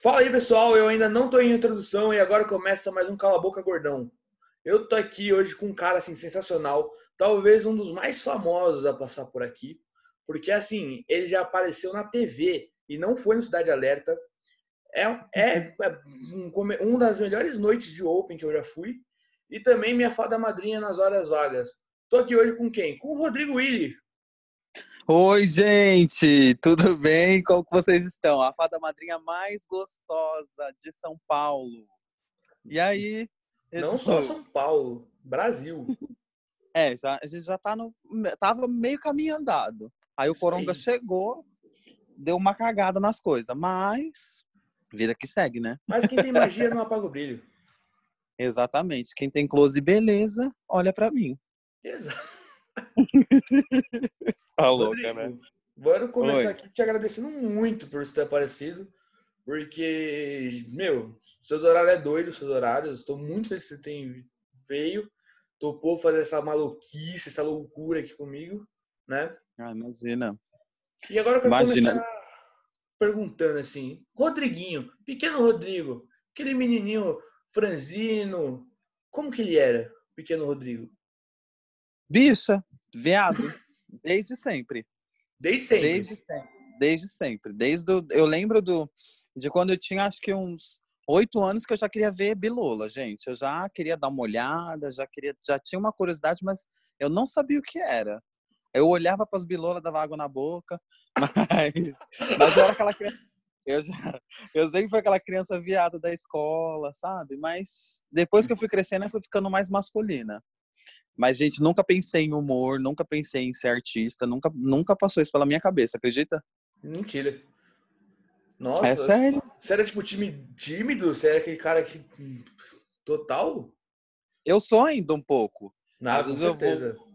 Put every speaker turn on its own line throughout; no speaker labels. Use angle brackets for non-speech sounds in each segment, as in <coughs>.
Fala aí, pessoal. Eu ainda não tô em introdução e agora começa mais um Cala Boca Gordão. Eu tô aqui hoje com um cara assim sensacional, talvez um dos mais famosos a passar por aqui, porque assim, ele já apareceu na TV e não foi no Cidade Alerta. É, é, é um, um das melhores noites de Open que eu já fui e também minha fada madrinha nas horas vagas. Tô aqui hoje com quem? Com o Rodrigo Willi.
Oi, gente, tudo bem? Como que vocês estão? A fada madrinha mais gostosa de São Paulo. E aí?
Não só São Paulo, Brasil.
É, já, a gente já tá no, tava meio caminho andado. Aí o Coronga Sim. chegou, deu uma cagada nas coisas, mas vida que segue, né?
Mas quem tem magia não apaga o brilho. <laughs>
Exatamente. Quem tem close e beleza, olha para mim.
Exato. <laughs>
tá louca, né?
Vamos começar Oi. aqui te agradecendo muito por você ter aparecido. Porque, meu, seus horários é doido, seus horários. Estou muito feliz que você tem veio. Topou fazer essa maluquice, essa loucura aqui comigo, né?
Ah, imagina.
E agora eu quero imagina. começar perguntando assim, Rodriguinho, pequeno Rodrigo, aquele menininho franzino, como que ele era, pequeno Rodrigo?
Bicha, veado, desde sempre.
Desde sempre?
Desde sempre. Desde sempre. Desde o, eu lembro do, de quando eu tinha acho que uns oito anos que eu já queria ver Bilola, gente. Eu já queria dar uma olhada, já queria, já tinha uma curiosidade, mas eu não sabia o que era. Eu olhava para as bilolas, dava água na boca, <laughs> mas, mas eu era aquela criança. Eu, já, eu sempre fui aquela criança viada da escola, sabe? Mas depois que eu fui crescendo, eu fui ficando mais masculina. Mas, gente, nunca pensei em humor, nunca pensei em ser artista, nunca, nunca passou isso pela minha cabeça, acredita?
Mentira. Nossa,
é sério?
Você era tipo time tímido? Você era aquele cara que. Total?
Eu sou ainda um pouco.
Nada, às vezes com certeza.
Eu vou,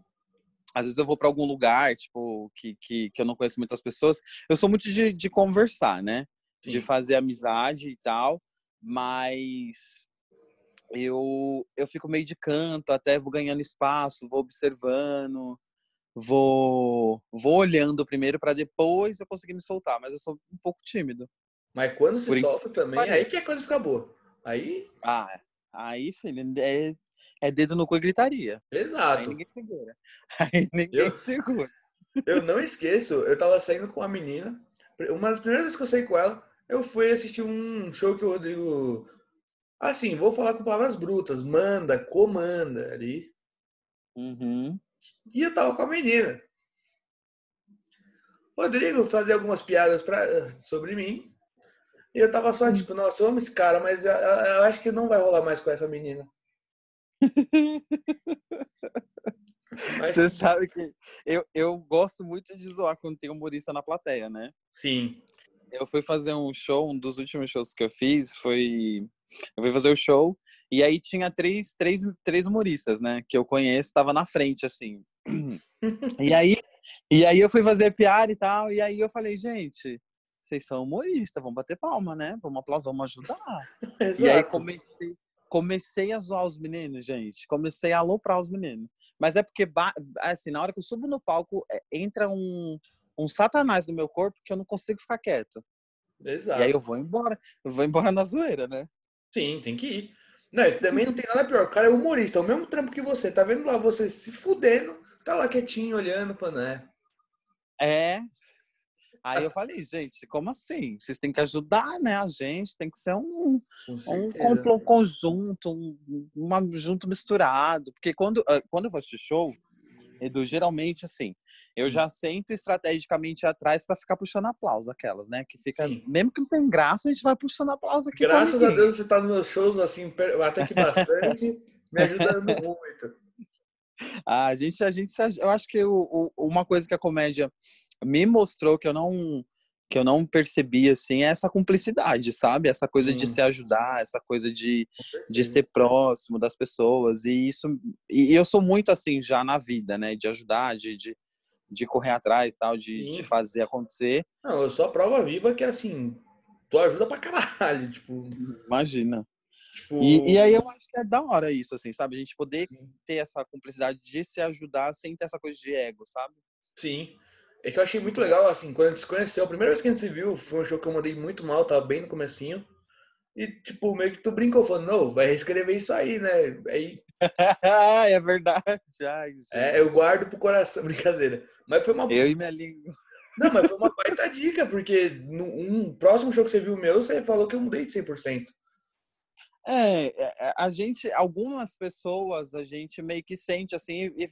às vezes eu vou para algum lugar, tipo, que, que, que eu não conheço muitas pessoas. Eu sou muito de, de conversar, né? Sim. De fazer amizade e tal. Mas eu, eu fico meio de canto, até vou ganhando espaço, vou observando, vou, vou olhando primeiro para depois eu conseguir me soltar, mas eu sou um pouco tímido.
Mas quando se Por solta também, parece. aí que a coisa fica boa. Aí.
Ah, aí, filho, é, é dedo no cu e gritaria.
Exato.
Aí ninguém segura. <laughs> Aí ninguém eu, segura.
Eu não esqueço, eu tava saindo com uma menina. Uma das primeiras vezes que eu saí com ela, eu fui assistir um show que o Rodrigo Assim, vou falar com palavras brutas. Manda, comanda ali.
Uhum.
E eu tava com a menina. Rodrigo fazia algumas piadas pra, sobre mim. E eu tava só tipo, nossa, eu amo esse cara, mas eu, eu acho que não vai rolar mais com essa menina. <laughs>
Mas... Você sabe que eu, eu gosto muito de zoar quando tem humorista na plateia, né?
Sim.
Eu fui fazer um show, um dos últimos shows que eu fiz foi eu fui fazer o show e aí tinha três, três, três humoristas, né? Que eu conheço, tava na frente, assim. <laughs> e aí, e aí eu fui fazer piada e tal, e aí eu falei, gente, vocês são humoristas, vamos bater palma, né? Vamos aplaudir, vamos ajudar. <laughs>
Exato.
E aí comecei, comecei a zoar os meninos, gente. Comecei a aloprar os meninos. Mas é porque, assim, na hora que eu subo no palco, é, entra um, um satanás no meu corpo que eu não consigo ficar quieto.
Exato.
E aí eu vou embora. Eu vou embora na zoeira, né?
Sim, tem que ir. Não, também não tem nada pior. O cara é humorista, é o mesmo trampo que você. Tá vendo lá você se fudendo, tá lá quietinho, olhando, falando, é.
É. Aí eu falei, gente, como assim? Vocês têm que ajudar, né? A gente tem que ser um, um conjunto, um, um junto misturado. Porque quando, ah, quando eu vou assistir show, Edu, geralmente assim, eu hum. já sento estrategicamente atrás para ficar puxando aplauso, aquelas, né? Que fica, Sim. mesmo que não tem graça, a gente vai puxando aplauso aqui.
Graças a Deus você tá nos meus shows, assim, até que bastante, me ajudando <laughs> muito.
A gente, a gente, eu acho que o, o, uma coisa que a comédia me mostrou que eu não que eu não percebi assim é essa cumplicidade, sabe? Essa coisa hum. de se ajudar, essa coisa de, de ser próximo das pessoas e isso e eu sou muito assim já na vida, né? De ajudar, de, de, de correr atrás, tal, de, de fazer acontecer.
Não, eu sou a prova viva que assim tu ajuda pra caralho, <laughs> tipo.
Imagina. Tipo... E, e, aí eu acho que é da hora isso, assim, sabe? A gente poder ter essa cumplicidade de se ajudar sem ter essa coisa de ego, sabe?
Sim. É que eu achei muito legal, assim, quando a gente se conheceu, a primeira vez que a gente se viu foi um show que eu mandei muito mal, tava bem no comecinho. E, tipo, meio que tu brincou, falando, não, vai reescrever isso aí, né? Aí, <laughs>
é verdade. Ai,
é, eu guardo pro coração, <laughs> brincadeira. Mas foi uma.
Eu e minha língua.
Não, mas foi uma baita dica, porque no um próximo show que você viu meu, você falou que eu mudei de 100%.
É, é, a gente, algumas pessoas, a gente meio que sente assim, e,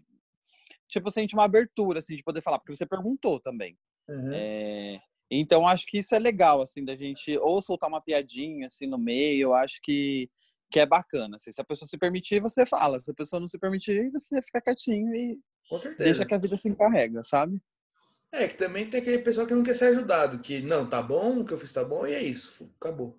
tipo, sente uma abertura, assim, de poder falar, porque você perguntou também. Uhum. É, então, acho que isso é legal, assim, da gente ou soltar uma piadinha, assim, no meio, eu acho que, que é bacana. Assim, se a pessoa se permitir, você fala. Se a pessoa não se permitir, você fica quietinho e deixa que a vida se encarrega, sabe?
É, que também tem aquele pessoal que não quer ser ajudado, que não, tá bom, o que eu fiz tá bom, e é isso, acabou.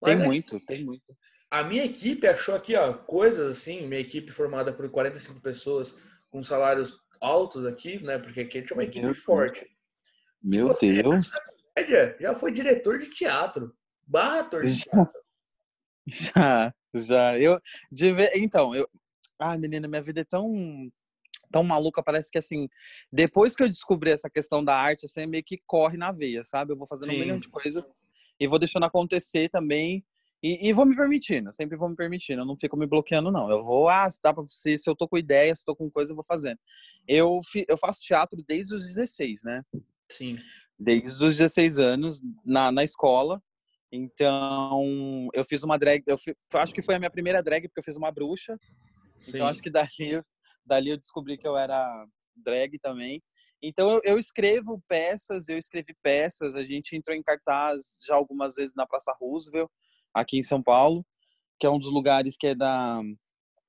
Mas, tem muito, tem muito.
A minha equipe achou aqui, ó, coisas assim, minha equipe formada por 45 pessoas com salários altos aqui, né? Porque aqui a gente é uma equipe Meu forte.
Meu Você, Deus.
Já foi diretor de teatro. Barra ator de teatro.
Já, já. Eu, de então, eu. Ah, menina, minha vida é tão tão maluca, parece que assim, depois que eu descobri essa questão da arte, assim, meio que corre na veia, sabe? Eu vou fazendo Sim. um milhão de coisas e vou deixando acontecer também. E, e, vou me permitindo, sempre vou me permitindo, eu não fico me bloqueando, não. Eu vou, ah, se, dá pra, se, se eu tô com ideia, se tô com coisa, eu vou fazendo. Eu, eu faço teatro desde os 16, né?
Sim.
Desde os 16 anos, na, na escola. Então, eu fiz uma drag, eu acho que foi a minha primeira drag, porque eu fiz uma bruxa. Então, Sim. acho que dali, dali eu descobri que eu era drag também. Então eu, eu, escrevo peças, eu escrevi peças, a gente entrou em cartaz já algumas vezes na Praça Roosevelt, aqui em São Paulo, que é um dos lugares que é da,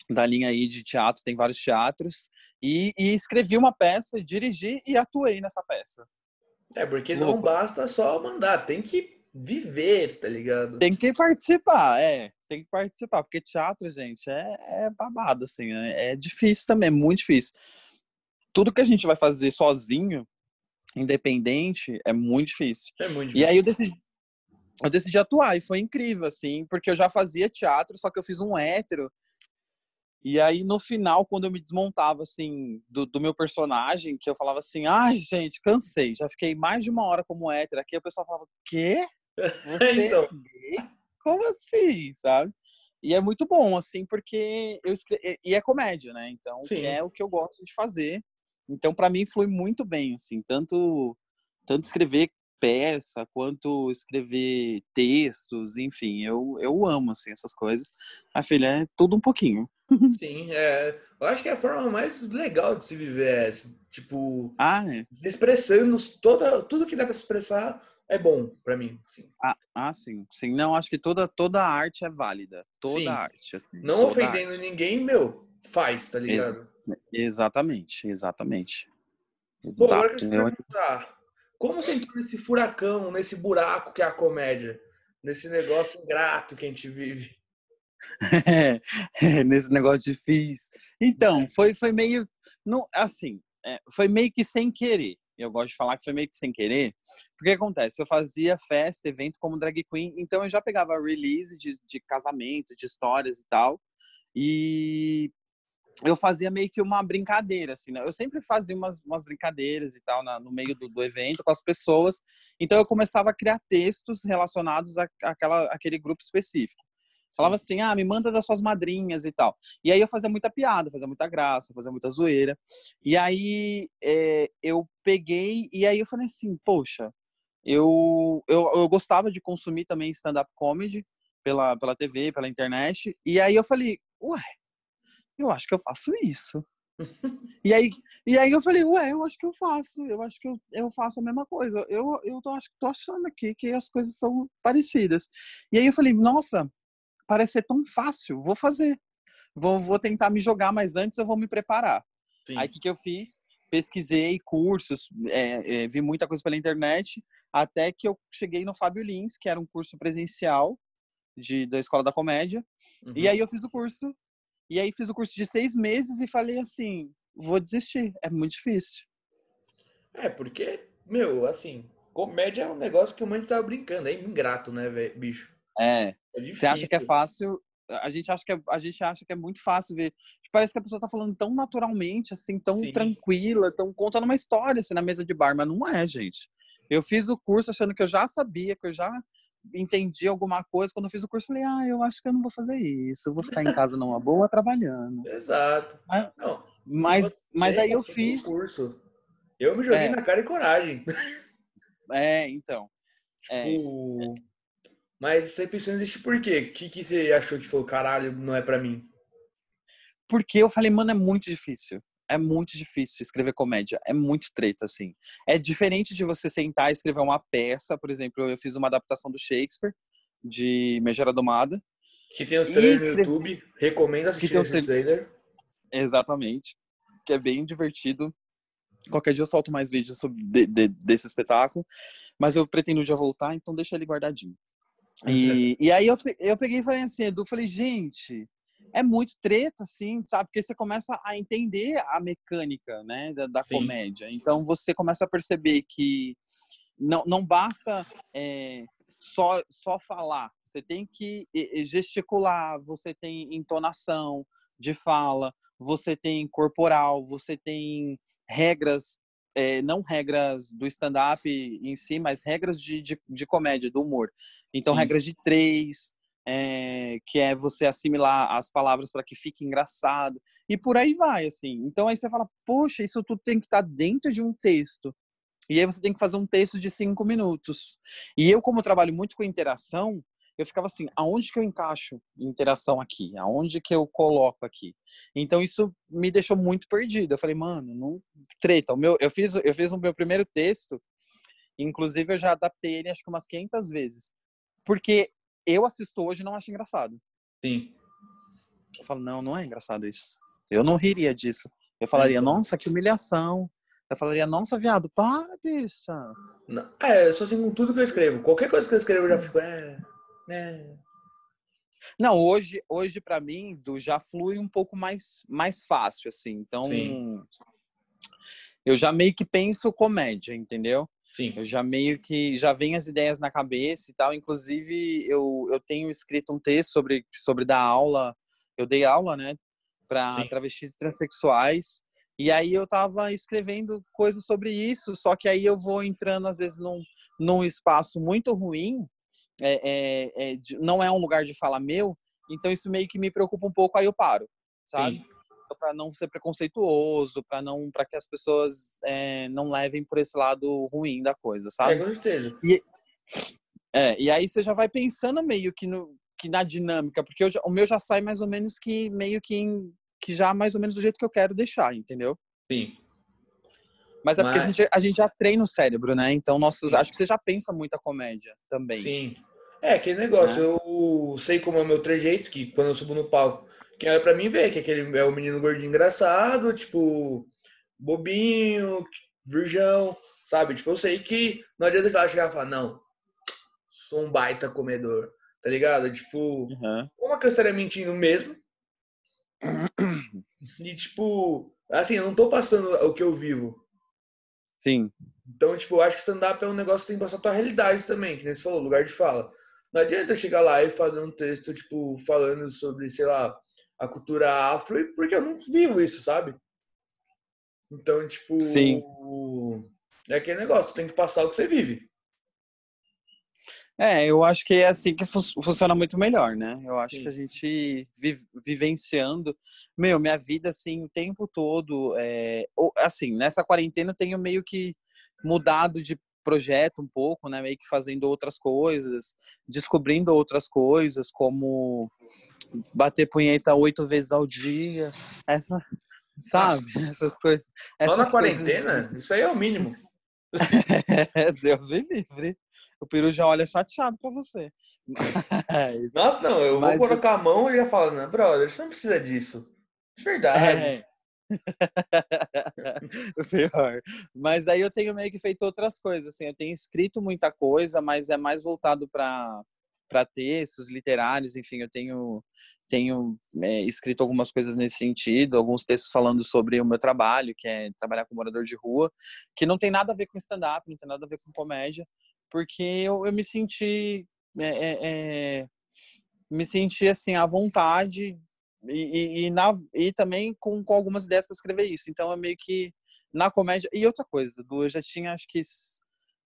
da linha aí de teatro, tem vários teatros, e, e escrevi uma peça, dirigi e atuei nessa peça.
É, porque Louco. não basta só mandar, tem que viver, tá ligado?
Tem que participar, é. Tem que participar, porque teatro, gente, é, é babado, assim, é, é difícil também, é muito difícil tudo que a gente vai fazer sozinho, independente, é muito difícil.
É muito difícil.
E aí eu decidi, eu decidi atuar e foi incrível, assim, porque eu já fazia teatro, só que eu fiz um hétero. E aí, no final, quando eu me desmontava, assim, do, do meu personagem, que eu falava assim, ai, gente, cansei, já fiquei mais de uma hora como hétero. Aqui o pessoal falava, quê? <laughs> Você é então... é Como assim, sabe? E é muito bom, assim, porque eu escre... e é comédia, né? Então, é o que eu gosto de fazer. Então, para mim, flui muito bem, assim, tanto, tanto escrever peça, quanto escrever textos, enfim, eu, eu amo, assim, essas coisas. A filha é tudo um pouquinho. <laughs>
Sim, é, eu acho que é a forma mais legal de se viver é, tipo,
ah, é.
expressando toda, tudo que dá para expressar é bom para mim, assim.
Ah, ah, sim, sim, não, acho que toda, toda arte é válida, toda sim. arte, assim.
Não ofendendo arte. ninguém, meu, faz, tá ligado?
Exatamente, exatamente. Exato. Bom, agora
eu perguntar, como você entrou nesse furacão, nesse buraco que é a comédia? Nesse negócio ingrato que a gente vive? <laughs>
nesse negócio difícil. Então, foi, foi meio. Não, assim, é, foi meio que sem querer. Eu gosto de falar que foi meio que sem querer. Porque acontece? Eu fazia festa, evento como drag queen, então eu já pegava release de, de casamento, de histórias e tal. E eu fazia meio que uma brincadeira, assim, né? Eu sempre fazia umas, umas brincadeiras e tal na, no meio do, do, evento com as pessoas. Então eu começava a criar textos relacionados a, àquela, àquele grupo específico. Falava assim, ah, me manda das suas madrinhas e tal. E aí eu fazia muita piada, fazia muita graça, fazia muita zoeira. E aí é, eu peguei e aí eu falei assim, poxa, eu, eu, eu gostava de consumir também stand-up comedy pela, pela TV, pela internet. E aí eu falei, ué, eu acho que eu faço isso. <laughs> e, aí, e aí eu falei, ué, eu acho que eu faço, eu acho que eu, eu faço a mesma coisa. Eu, eu tô, tô achando aqui que as coisas são parecidas. E aí eu falei, nossa, parece ser tão fácil, vou fazer. Vou, vou tentar me jogar, mas antes eu vou me preparar. Sim. Aí o que, que eu fiz? Pesquisei cursos, é, é, vi muita coisa pela internet, até que eu cheguei no Fábio Lins, que era um curso presencial de, da Escola da Comédia. Uhum. E aí eu fiz o curso e aí fiz o curso de seis meses e falei assim, vou desistir, é muito difícil.
É, porque, meu, assim, comédia é um negócio que o mundo tava brincando, é ingrato, né, bicho?
É. é Você acha que é fácil? A gente acha que é, a gente acha que é muito fácil ver. Parece que a pessoa tá falando tão naturalmente, assim, tão Sim. tranquila, tão contando uma história assim na mesa de bar, mas não é, gente. Eu fiz o curso achando que eu já sabia, que eu já entendi alguma coisa. Quando eu fiz o curso, falei, ah, eu acho que eu não vou fazer isso. Eu vou ficar em casa numa boa trabalhando.
Exato.
Mas, não, mas, mas aí eu fiz.
Curso. Eu me joguei é. na cara e coragem.
É, então.
É. Tipo, é. Mas você pensou nisso por quê? O que, que você achou que falou, caralho, não é para mim?
Porque eu falei, mano, é muito difícil. É muito difícil escrever comédia. É muito treta, assim. É diferente de você sentar e escrever uma peça. Por exemplo, eu fiz uma adaptação do Shakespeare, de Megera Domada.
Que tem o trailer no YouTube. Recomendo assistir esse trailer.
Exatamente. Que é bem divertido. Qualquer dia eu solto mais vídeos sobre de, de, desse espetáculo. Mas eu pretendo já voltar, então deixa ele guardadinho. E, e aí eu, eu peguei e falei assim, Edu, falei, gente, é muito treta, assim, sabe? Porque você começa a entender a mecânica, né, da, da comédia. Então você começa a perceber que não, não basta é, só, só falar, você tem que gesticular, você tem entonação de fala, você tem corporal, você tem regras, é, não regras do stand-up em si, mas regras de, de, de comédia, do humor. Então, Sim. regras de três, é, que é você assimilar as palavras para que fique engraçado e por aí vai assim. Então aí você fala poxa isso tudo tem que estar tá dentro de um texto. E aí você tem que fazer um texto de cinco minutos. E eu como trabalho muito com interação eu ficava assim aonde que eu encaixo interação aqui? Aonde que eu coloco aqui? Então isso me deixou muito perdido. Eu falei mano não treta o meu eu fiz eu fiz o meu primeiro texto inclusive eu já adaptei ele acho que umas 500 vezes porque eu assisto hoje e não acho engraçado.
Sim.
Eu falo, não, não é engraçado isso. Eu não riria disso. Eu falaria, nossa, que humilhação. Eu falaria, nossa, viado, para, bicha.
Não, é, eu sou assim com tudo que eu escrevo. Qualquer coisa que eu escrevo eu já fico, é. é.
Não, hoje, hoje para mim, do já flui um pouco mais, mais fácil, assim. Então, Sim. eu já meio que penso comédia, entendeu?
Sim.
Eu já meio que já vem as ideias na cabeça e tal. Inclusive, eu, eu tenho escrito um texto sobre, sobre dar aula. Eu dei aula, né, para travestis e transexuais. E aí eu tava escrevendo coisas sobre isso, só que aí eu vou entrando às vezes num, num espaço muito ruim, é, é, é, não é um lugar de fala meu, então isso meio que me preocupa um pouco, aí eu paro, sabe? Sim para não ser preconceituoso, para não para que as pessoas é, não levem por esse lado ruim da coisa, sabe?
É, com certeza.
E, é, e aí você já vai pensando meio que, no, que na dinâmica, porque já, o meu já sai mais ou menos que meio que, em, que já mais ou menos do jeito que eu quero deixar, entendeu?
Sim.
Mas é Mas... porque a gente, a gente já treina o cérebro, né? Então, nossos, acho que você já pensa muito a comédia também.
Sim. É, aquele negócio, é. eu sei como é o meu trejeito, que quando eu subo no palco, quem olha pra mim vê que aquele é o menino gordinho engraçado, tipo, bobinho, virgão, sabe? Tipo, eu sei que não adianta eu chegar e falar, não, sou um baita comedor, tá ligado? Tipo, uhum. uma que eu estaria mentindo mesmo. E, tipo, assim, eu não tô passando o que eu vivo.
Sim.
Então, tipo, eu acho que stand-up é um negócio que tem que passar a tua realidade também, que nem você falou, lugar de fala. Não adianta eu chegar lá e fazer um texto, tipo, falando sobre, sei lá, a cultura afro, porque eu não vivo isso, sabe? Então, tipo,
Sim.
é aquele negócio, tu tem que passar o que você vive.
É, eu acho que é assim que funciona muito melhor, né? Eu acho Sim. que a gente vive, vivenciando, meu, minha vida assim o tempo todo, é, assim, nessa quarentena eu tenho meio que mudado de projeto um pouco, né? Meio que fazendo outras coisas, descobrindo outras coisas, como bater punheta oito vezes ao dia, essa, sabe? Essas coisas.
Só na quarentena? Coisas... Isso aí é o mínimo. <laughs>
Deus me livre. O peru já olha chateado pra você.
Mas... <laughs> Nossa, não, eu Mas... vou colocar a mão e já falo, não, brother, você não precisa disso. De verdade. É. <laughs>
Pior. Mas aí eu tenho meio que feito outras coisas, assim, eu tenho escrito muita coisa, mas é mais voltado para para textos literários, enfim, eu tenho tenho é, escrito algumas coisas nesse sentido, alguns textos falando sobre o meu trabalho, que é trabalhar com morador de rua, que não tem nada a ver com stand-up, não tem nada a ver com comédia, porque eu, eu me senti é, é, é me senti assim à vontade e, e, na, e também com, com algumas ideias para escrever isso. Então é meio que na comédia. E outra coisa, eu já tinha acho que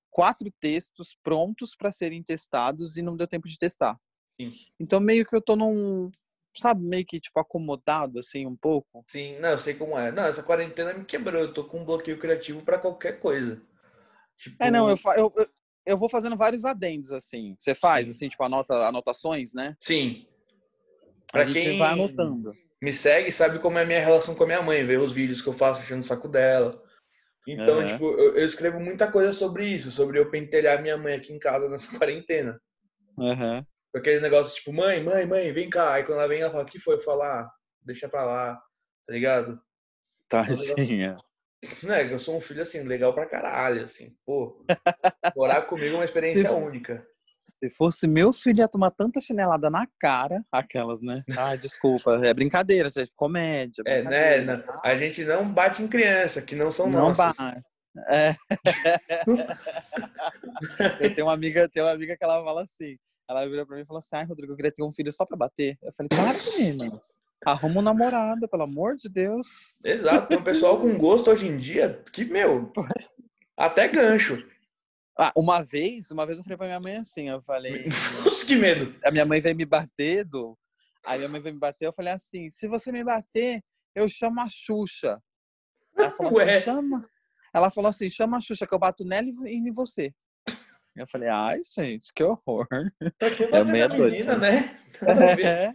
quatro textos prontos para serem testados e não deu tempo de testar.
Sim.
Então meio que eu tô num, sabe, meio que tipo acomodado assim um pouco.
Sim, não, eu sei como é. Não, essa quarentena me quebrou. Eu tô com um bloqueio criativo para qualquer coisa. Tipo,
É, não, eu, fa- eu, eu, eu vou fazendo vários adendos assim. Você faz
Sim.
assim, tipo anota anotações, né?
Sim.
A
Pra
gente
quem
vai anotando.
me segue sabe como é a minha relação com a minha mãe, ver os vídeos que eu faço achando o saco dela. Então,
Aham.
tipo, eu, eu escrevo muita coisa sobre isso, sobre eu pentelhar minha mãe aqui em casa nessa <laughs> quarentena.
Aham.
Aqueles negócios tipo, mãe, mãe, mãe, vem cá. Aí quando ela vem, ela fala, o que foi? Eu falo, ah, deixa pra lá, tá ligado? <laughs>
Tadinha.
Né, que eu sou um filho, assim, legal pra caralho, assim. Pô, morar comigo é uma <laughs> experiência única.
Se fosse meu filho, ia tomar tanta chinelada na cara, aquelas, né? Ah, desculpa, é brincadeira, gente, comédia.
É, né? não- A gente não bate em criança, que não são
Não
nossas.
vai. É. <laughs> eu tenho uma amiga, tenho uma amiga que ela fala assim. Ela virou pra mim e falou assim: Ai, Rodrigo, eu queria ter um filho só pra bater. Eu falei, para, menino. Arruma um namorado, pelo amor de Deus.
Exato, tem um pessoal com gosto hoje em dia que, meu, <laughs> até gancho.
Ah, uma vez, uma vez eu falei pra minha mãe assim, eu falei,
que medo.
a minha mãe veio me bater, do. Aí minha mãe veio me bater, eu falei assim, se você me bater, eu chamo a Xuxa. Ela falou assim, chama. Ela falou assim, chama a Xuxa, que eu bato nela e em você. Eu falei, ai, gente, que horror.
Pra que
É
bater
meia
na
doida.
menina, né? Ver.
É.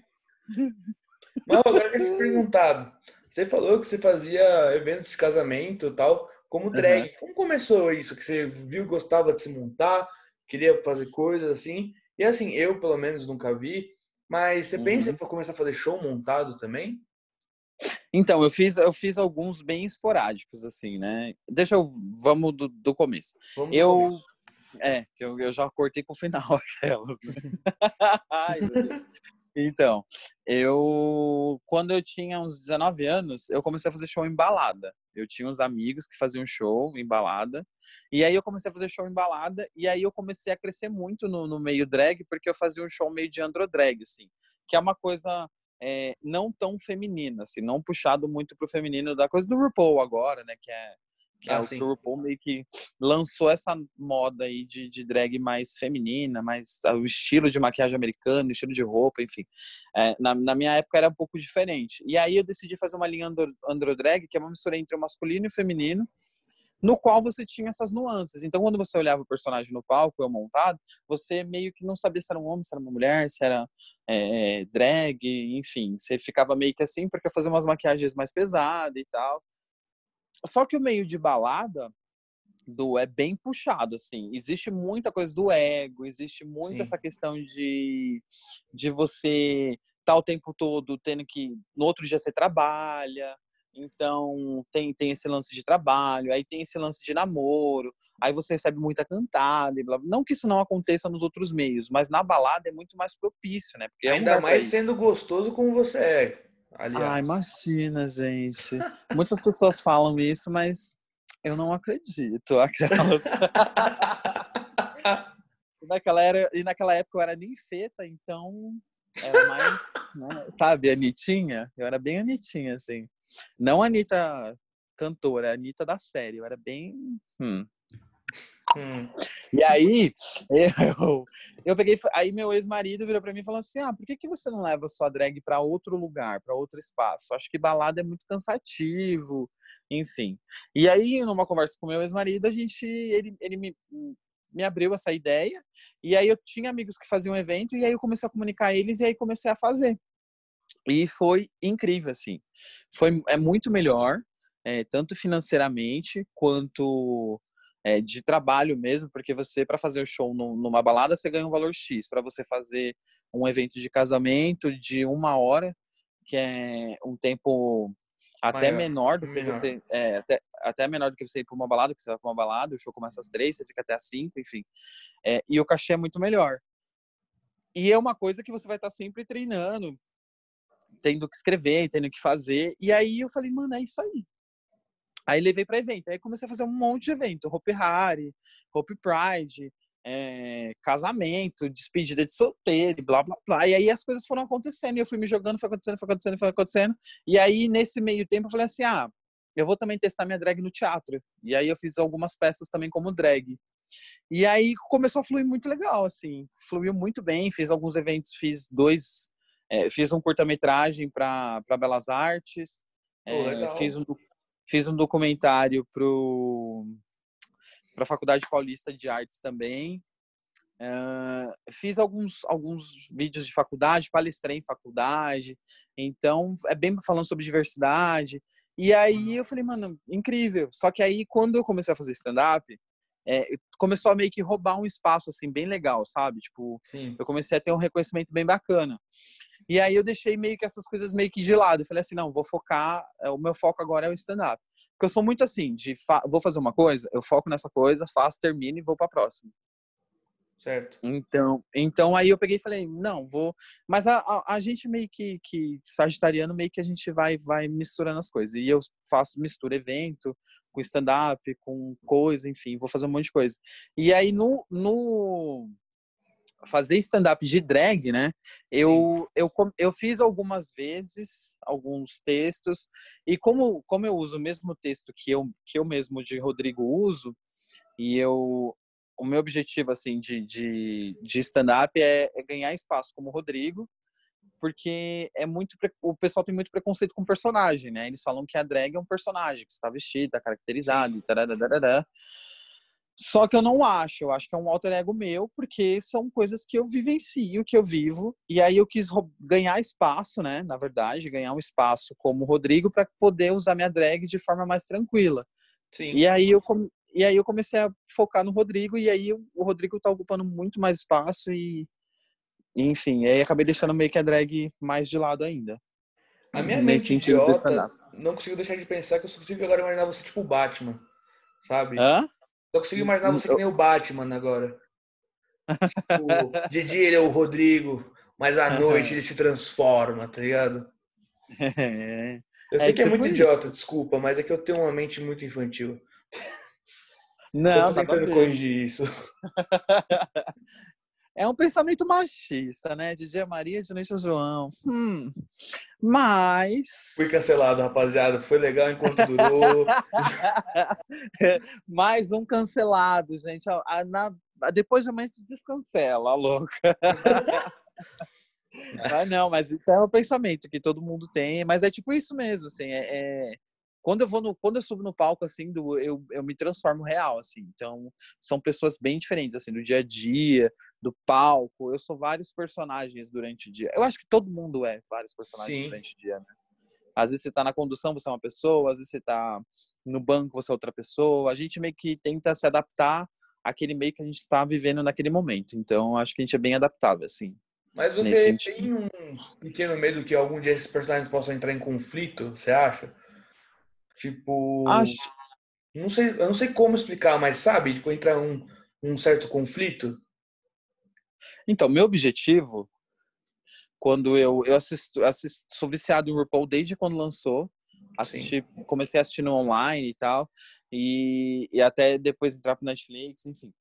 Mas agora eu queria te perguntar. Você falou que você fazia eventos de casamento e tal, como drag. Como começou isso? Que você viu, gostava de se montar, queria fazer coisas assim. E assim, eu pelo menos nunca vi. Mas você pensa
Uhum.
em começar a fazer show montado também?
Então, eu fiz, eu fiz alguns bem esporádicos, assim, né? Deixa eu. Vamos do, do começo.
Vamos
Eu.
começo.
É, eu, eu já cortei pro final <laughs> aquelas. Né? <laughs> Ai, meu Deus. Então, eu. Quando eu tinha uns 19 anos, eu comecei a fazer show em balada. Eu tinha uns amigos que faziam show em balada. E aí eu comecei a fazer show em balada. E aí eu comecei a crescer muito no, no meio drag, porque eu fazia um show meio de androdrag, assim. Que é uma coisa é, não tão feminina, assim, não puxado muito pro feminino da coisa do RuPaul agora, né? Que é, que é
Ah,
o
sim.
que o RuPaul meio que lançou essa moda aí de, de drag mais feminina, mais ah, o estilo de maquiagem americano, o estilo de roupa, enfim. É, na, na minha época era um pouco diferente. E aí eu decidi fazer uma linha andro, androdrag, que é uma mistura entre o masculino e o feminino, no qual você tinha essas nuances. Então, quando você olhava o personagem no palco, eu montado, você meio que não sabia se era um homem, se era uma mulher, se era é, drag, enfim. Você ficava meio que assim, porque fazia umas maquiagens mais pesadas e tal. Só que o meio de balada do é bem puxado, assim. Existe muita coisa do ego, existe muito
Sim.
essa questão de, de você estar o tempo todo tendo que. No outro dia você trabalha, então tem, tem esse lance de trabalho, aí tem esse lance de namoro, aí você recebe muita cantada e blá, blá. Não que isso não aconteça nos outros meios, mas na balada é muito mais propício, né? Porque é um
Ainda
lugar pra
mais sendo gostoso como você é. Aliás.
Ah, imagina, gente. Muitas pessoas falam isso, mas eu não acredito. Aquelas. <laughs> E naquela, era, e naquela época eu era ninfeta, então era mais, né, sabe, Anitinha? Eu era bem Anitinha, assim. Não a Anitta cantora, a Anitta da série. Eu era bem. hum.
Hum.
E aí, <laughs> eu, eu peguei. Aí meu ex-marido virou pra mim e falou assim: Ah, por que, que você não leva sua drag pra outro lugar, pra outro espaço? Acho que balada é muito cansativo, enfim. E aí, numa conversa com meu ex-marido, a gente. Ele, ele me, me abriu essa ideia. E aí eu tinha amigos que faziam evento, e aí eu comecei a comunicar eles, e aí comecei a fazer. E foi incrível, assim. Foi, é muito melhor, é, tanto financeiramente quanto é, de trabalho mesmo, porque você, para fazer o show num- numa balada, você ganha um valor X. Para você fazer um evento de casamento de uma hora, que é um tempo até
Maior,
menor do que você. É, até, até menor do que você ir para uma balada, porque você vai para uma balada, o show começa às três, você fica até às cinco, enfim. É, e o cachê é muito melhor. E é uma coisa que você vai estar sempre treinando, tendo que escrever, tendo que fazer. E aí eu falei, mano, é isso aí. Aí levei para evento. Aí comecei a fazer um monte de evento. Hope Harry, Hope Pride, é, casamento, despedida de solteiro, blá, blá, blá. E aí as coisas foram acontecendo. E eu fui me jogando, foi acontecendo, foi acontecendo, foi acontecendo. E aí, nesse meio tempo, eu falei assim, ah, eu vou também testar minha drag no teatro. E aí eu fiz algumas peças também como drag. E aí começou a fluir muito legal, assim, fluiu muito bem. Fiz alguns eventos, fiz dois, é, fiz um curta-metragem para Belas Artes, é, fiz, um, fiz um documentário para a Faculdade Paulista de Artes também. Uh, fiz alguns, alguns vídeos de faculdade, palestrei em faculdade, então é bem falando sobre diversidade. E aí uhum. eu falei, mano, incrível. Só que aí quando eu comecei a fazer stand-up, é, começou a meio que roubar um espaço assim bem legal, sabe? Tipo, Sim. eu comecei a ter um reconhecimento bem bacana. E aí eu deixei meio que essas coisas meio que de lado. Eu falei assim, não, vou focar, é, o meu foco agora é o stand-up. Porque eu sou muito assim, de fa vou fazer uma coisa, eu foco nessa coisa, faço, termino e vou para próxima.
Certo.
Então, então aí eu peguei e falei, não, vou. Mas a, a, a, gente meio que, que, sagitariano, meio que a gente vai, vai misturando as coisas. E eu faço mistura evento, com stand-up, com coisa, enfim, vou fazer um monte de coisa. E aí no, no fazer stand-up de drag, né? Eu, eu, eu fiz algumas vezes alguns textos e como, como eu uso o mesmo texto que eu, que eu mesmo de Rodrigo uso, e eu o meu objetivo assim de, de, de stand-up é, é, ganhar espaço como Rodrigo, porque é muito o pessoal tem muito preconceito com personagem, né? Eles falam que a drag é um personagem que está vestido, está caracterizado, e tararara. Só que eu não acho, eu acho que é um alter ego meu, porque são coisas que eu vivencio, que eu vivo, e aí eu quis ganhar espaço, né, na verdade, ganhar um espaço como Rodrigo para poder usar minha drag de forma mais tranquila. Sim. E aí eu e aí eu comecei a focar no Rodrigo e aí o Rodrigo tá ocupando muito mais espaço e enfim, aí acabei deixando meio que a drag mais de lado ainda.
A minha mente idiota não consigo deixar de pensar que eu só consigo agora imaginar você tipo o Batman, sabe?
Hã?
Só consigo imaginar você que nem o Batman agora. Tipo, <laughs> de dia ele é o Rodrigo, mas à noite ele se transforma, tá ligado? É. Eu sei é, que é muito isso. idiota, desculpa, mas é que eu tenho uma mente muito infantil.
Não,
eu tô tentando corrigir isso. <laughs>
É um pensamento machista, né? De dia Maria, de noite João. Hum. Mas.
Fui cancelado, rapaziada. Foi legal enquanto durou. <laughs>
Mais um cancelado, gente. A, na, depois de amanhã descancela, a louca. <laughs> não, mas isso é um pensamento que todo mundo tem. Mas é tipo isso mesmo, assim. é... é quando eu vou no, quando eu subo no palco assim, do, eu, eu me transformo real assim. Então, são pessoas bem diferentes assim, do dia a dia, do palco. Eu sou vários personagens durante o dia. Eu acho que todo mundo é vários personagens Sim. durante o dia, né? Às vezes você tá na condução, você é uma pessoa, às vezes você tá no banco, você é outra pessoa. A gente meio que tenta se adaptar àquele meio que a gente está vivendo naquele momento. Então, acho que a gente é bem adaptável, assim.
Mas você tem um pequeno medo que algum dia esses personagens possam entrar em conflito, você acha? Tipo. Acho. Não sei, eu não sei como explicar, mas sabe, tipo, entrar um, um certo conflito.
Então, meu objetivo, quando eu, eu assisto, assisto, sou viciado em RuPaul desde quando lançou. Assisti, comecei a assistir no online e tal. E, e até depois entrar pro Netflix, enfim.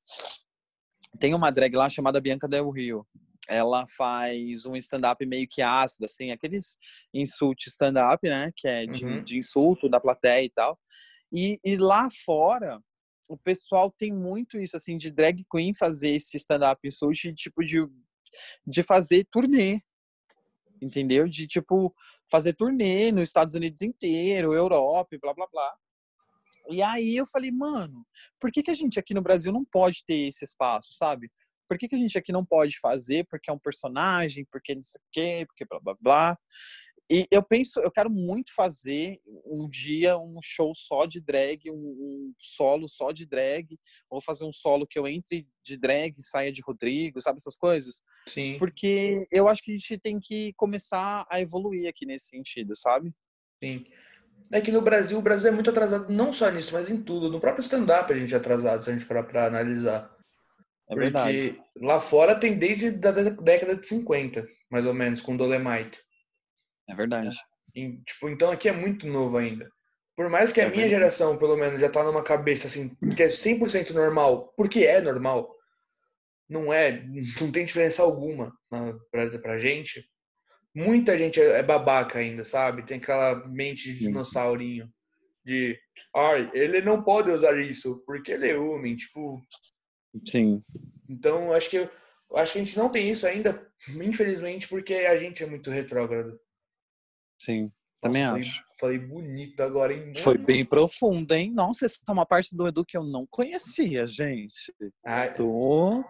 Tem uma drag lá chamada Bianca Del Rio ela faz um stand-up meio que ácido, assim, aqueles insultos stand-up, né? Que é de, uhum. de, insulto da plateia e tal. E, e, lá fora, o pessoal tem muito isso, assim, de drag queen fazer esse stand-up insult, tipo, de, de fazer turnê. Entendeu? De, tipo, fazer turnê nos Estados Unidos inteiro, Europa, blá, blá, blá. E aí eu falei, mano, por que, que a gente aqui no Brasil não pode ter esse espaço, sabe? por que, que a gente aqui não pode fazer? Porque é um personagem, porque não sei o quê, porque blá blá blá. E eu penso, eu quero muito fazer um dia um show só de drag, um, um solo só de drag, ou fazer um solo que eu entre de drag e saia de Rodrigo, sabe essas coisas?
Sim.
Porque eu acho que a gente tem que começar a evoluir aqui nesse sentido, sabe?
Sim. É que no Brasil, o Brasil é muito atrasado não só nisso, mas em tudo. No próprio stand-up a gente é atrasado, se a gente parar pra analisar. É Porque verdade. lá fora tem desde a década de 50, mais ou menos, com Dolemite.
É verdade.
E, tipo, então aqui é muito novo ainda. Por mais que a é minha verdade. geração, pelo menos, já tá numa cabeça assim, que é 100% normal, porque é normal, não é, <laughs> não tem diferença alguma pra, pra gente. Muita gente é, é babaca ainda, sabe? Tem aquela mente de dinossaurinho. De, ai, ele não pode usar isso, porque ele é homem. Tipo,
Sim.
Então, acho que acho que a gente não tem isso ainda, infelizmente, porque a gente é muito retrógrado.
Sim, também
Nossa,
acho.
Falei, falei bonito agora, hein?
Foi bem profundo, hein? Nossa, essa é uma parte do Edu que eu não conhecia, gente.
Ah,
Tô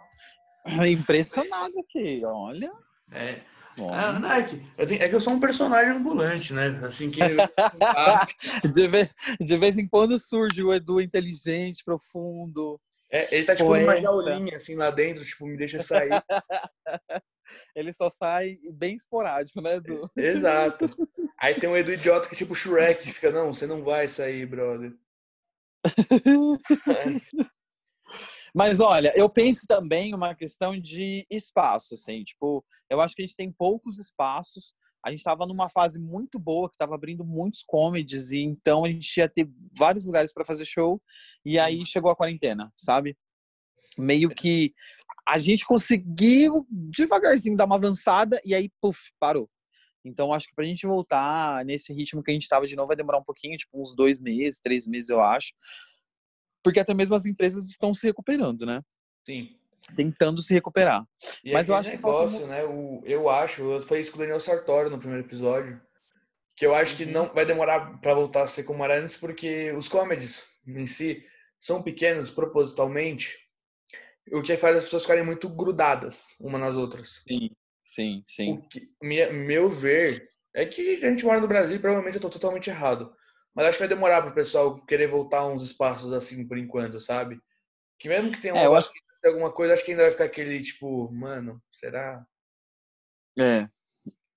impressionado aqui, olha.
é. Ah, não, é, que, eu tenho- é que eu sou um personagem ambulante, né? Assim que. <laughs>
De, vez, de vez em quando surge o Edu inteligente, profundo.
É, ele tá tipo numa
Poeta.
jaulinha, assim, lá dentro, tipo, me deixa sair. <laughs>
Ele só sai bem esporádico, né, Edu?
Exato. Aí tem um Edu idiota que é tipo Shrek, que fica, não, você não vai sair, brother. <laughs>
Mas olha, eu penso também uma questão de espaço, assim, tipo, eu acho que a gente tem poucos espaços. A gente estava numa fase muito boa, que estava abrindo muitos comedies, e então a gente ia ter vários lugares para fazer show, e aí chegou a quarentena, sabe? Meio que a gente conseguiu devagarzinho dar uma avançada, e aí, puf, parou. Então, acho que pra gente voltar nesse ritmo que a gente estava de novo, vai demorar um pouquinho, tipo uns dois meses, três meses, eu acho. Porque até mesmo as empresas estão se recuperando, né?
Sim.
Tentando se recuperar.
E
Mas eu
aquele
acho que falta
negócio,
muito-
né? O, eu acho, eu falei isso com o Daniel Sartori no primeiro episódio, que eu acho que
Uhum.
não vai demorar pra voltar a ser como era antes, porque os comedies em si são pequenos propositalmente, o que faz as pessoas ficarem muito grudadas uma nas outras.
Sim, sim, sim.
O que, minha- meu ver é que a gente mora no Brasil e provavelmente eu tô totalmente errado. Mas acho que vai demorar pro pessoal querer voltar a uns espaços assim por enquanto, sabe? Que mesmo que tenha
É,
uma vacina, alguma coisa, acho que ainda vai ficar aquele tipo, mano, será?
É.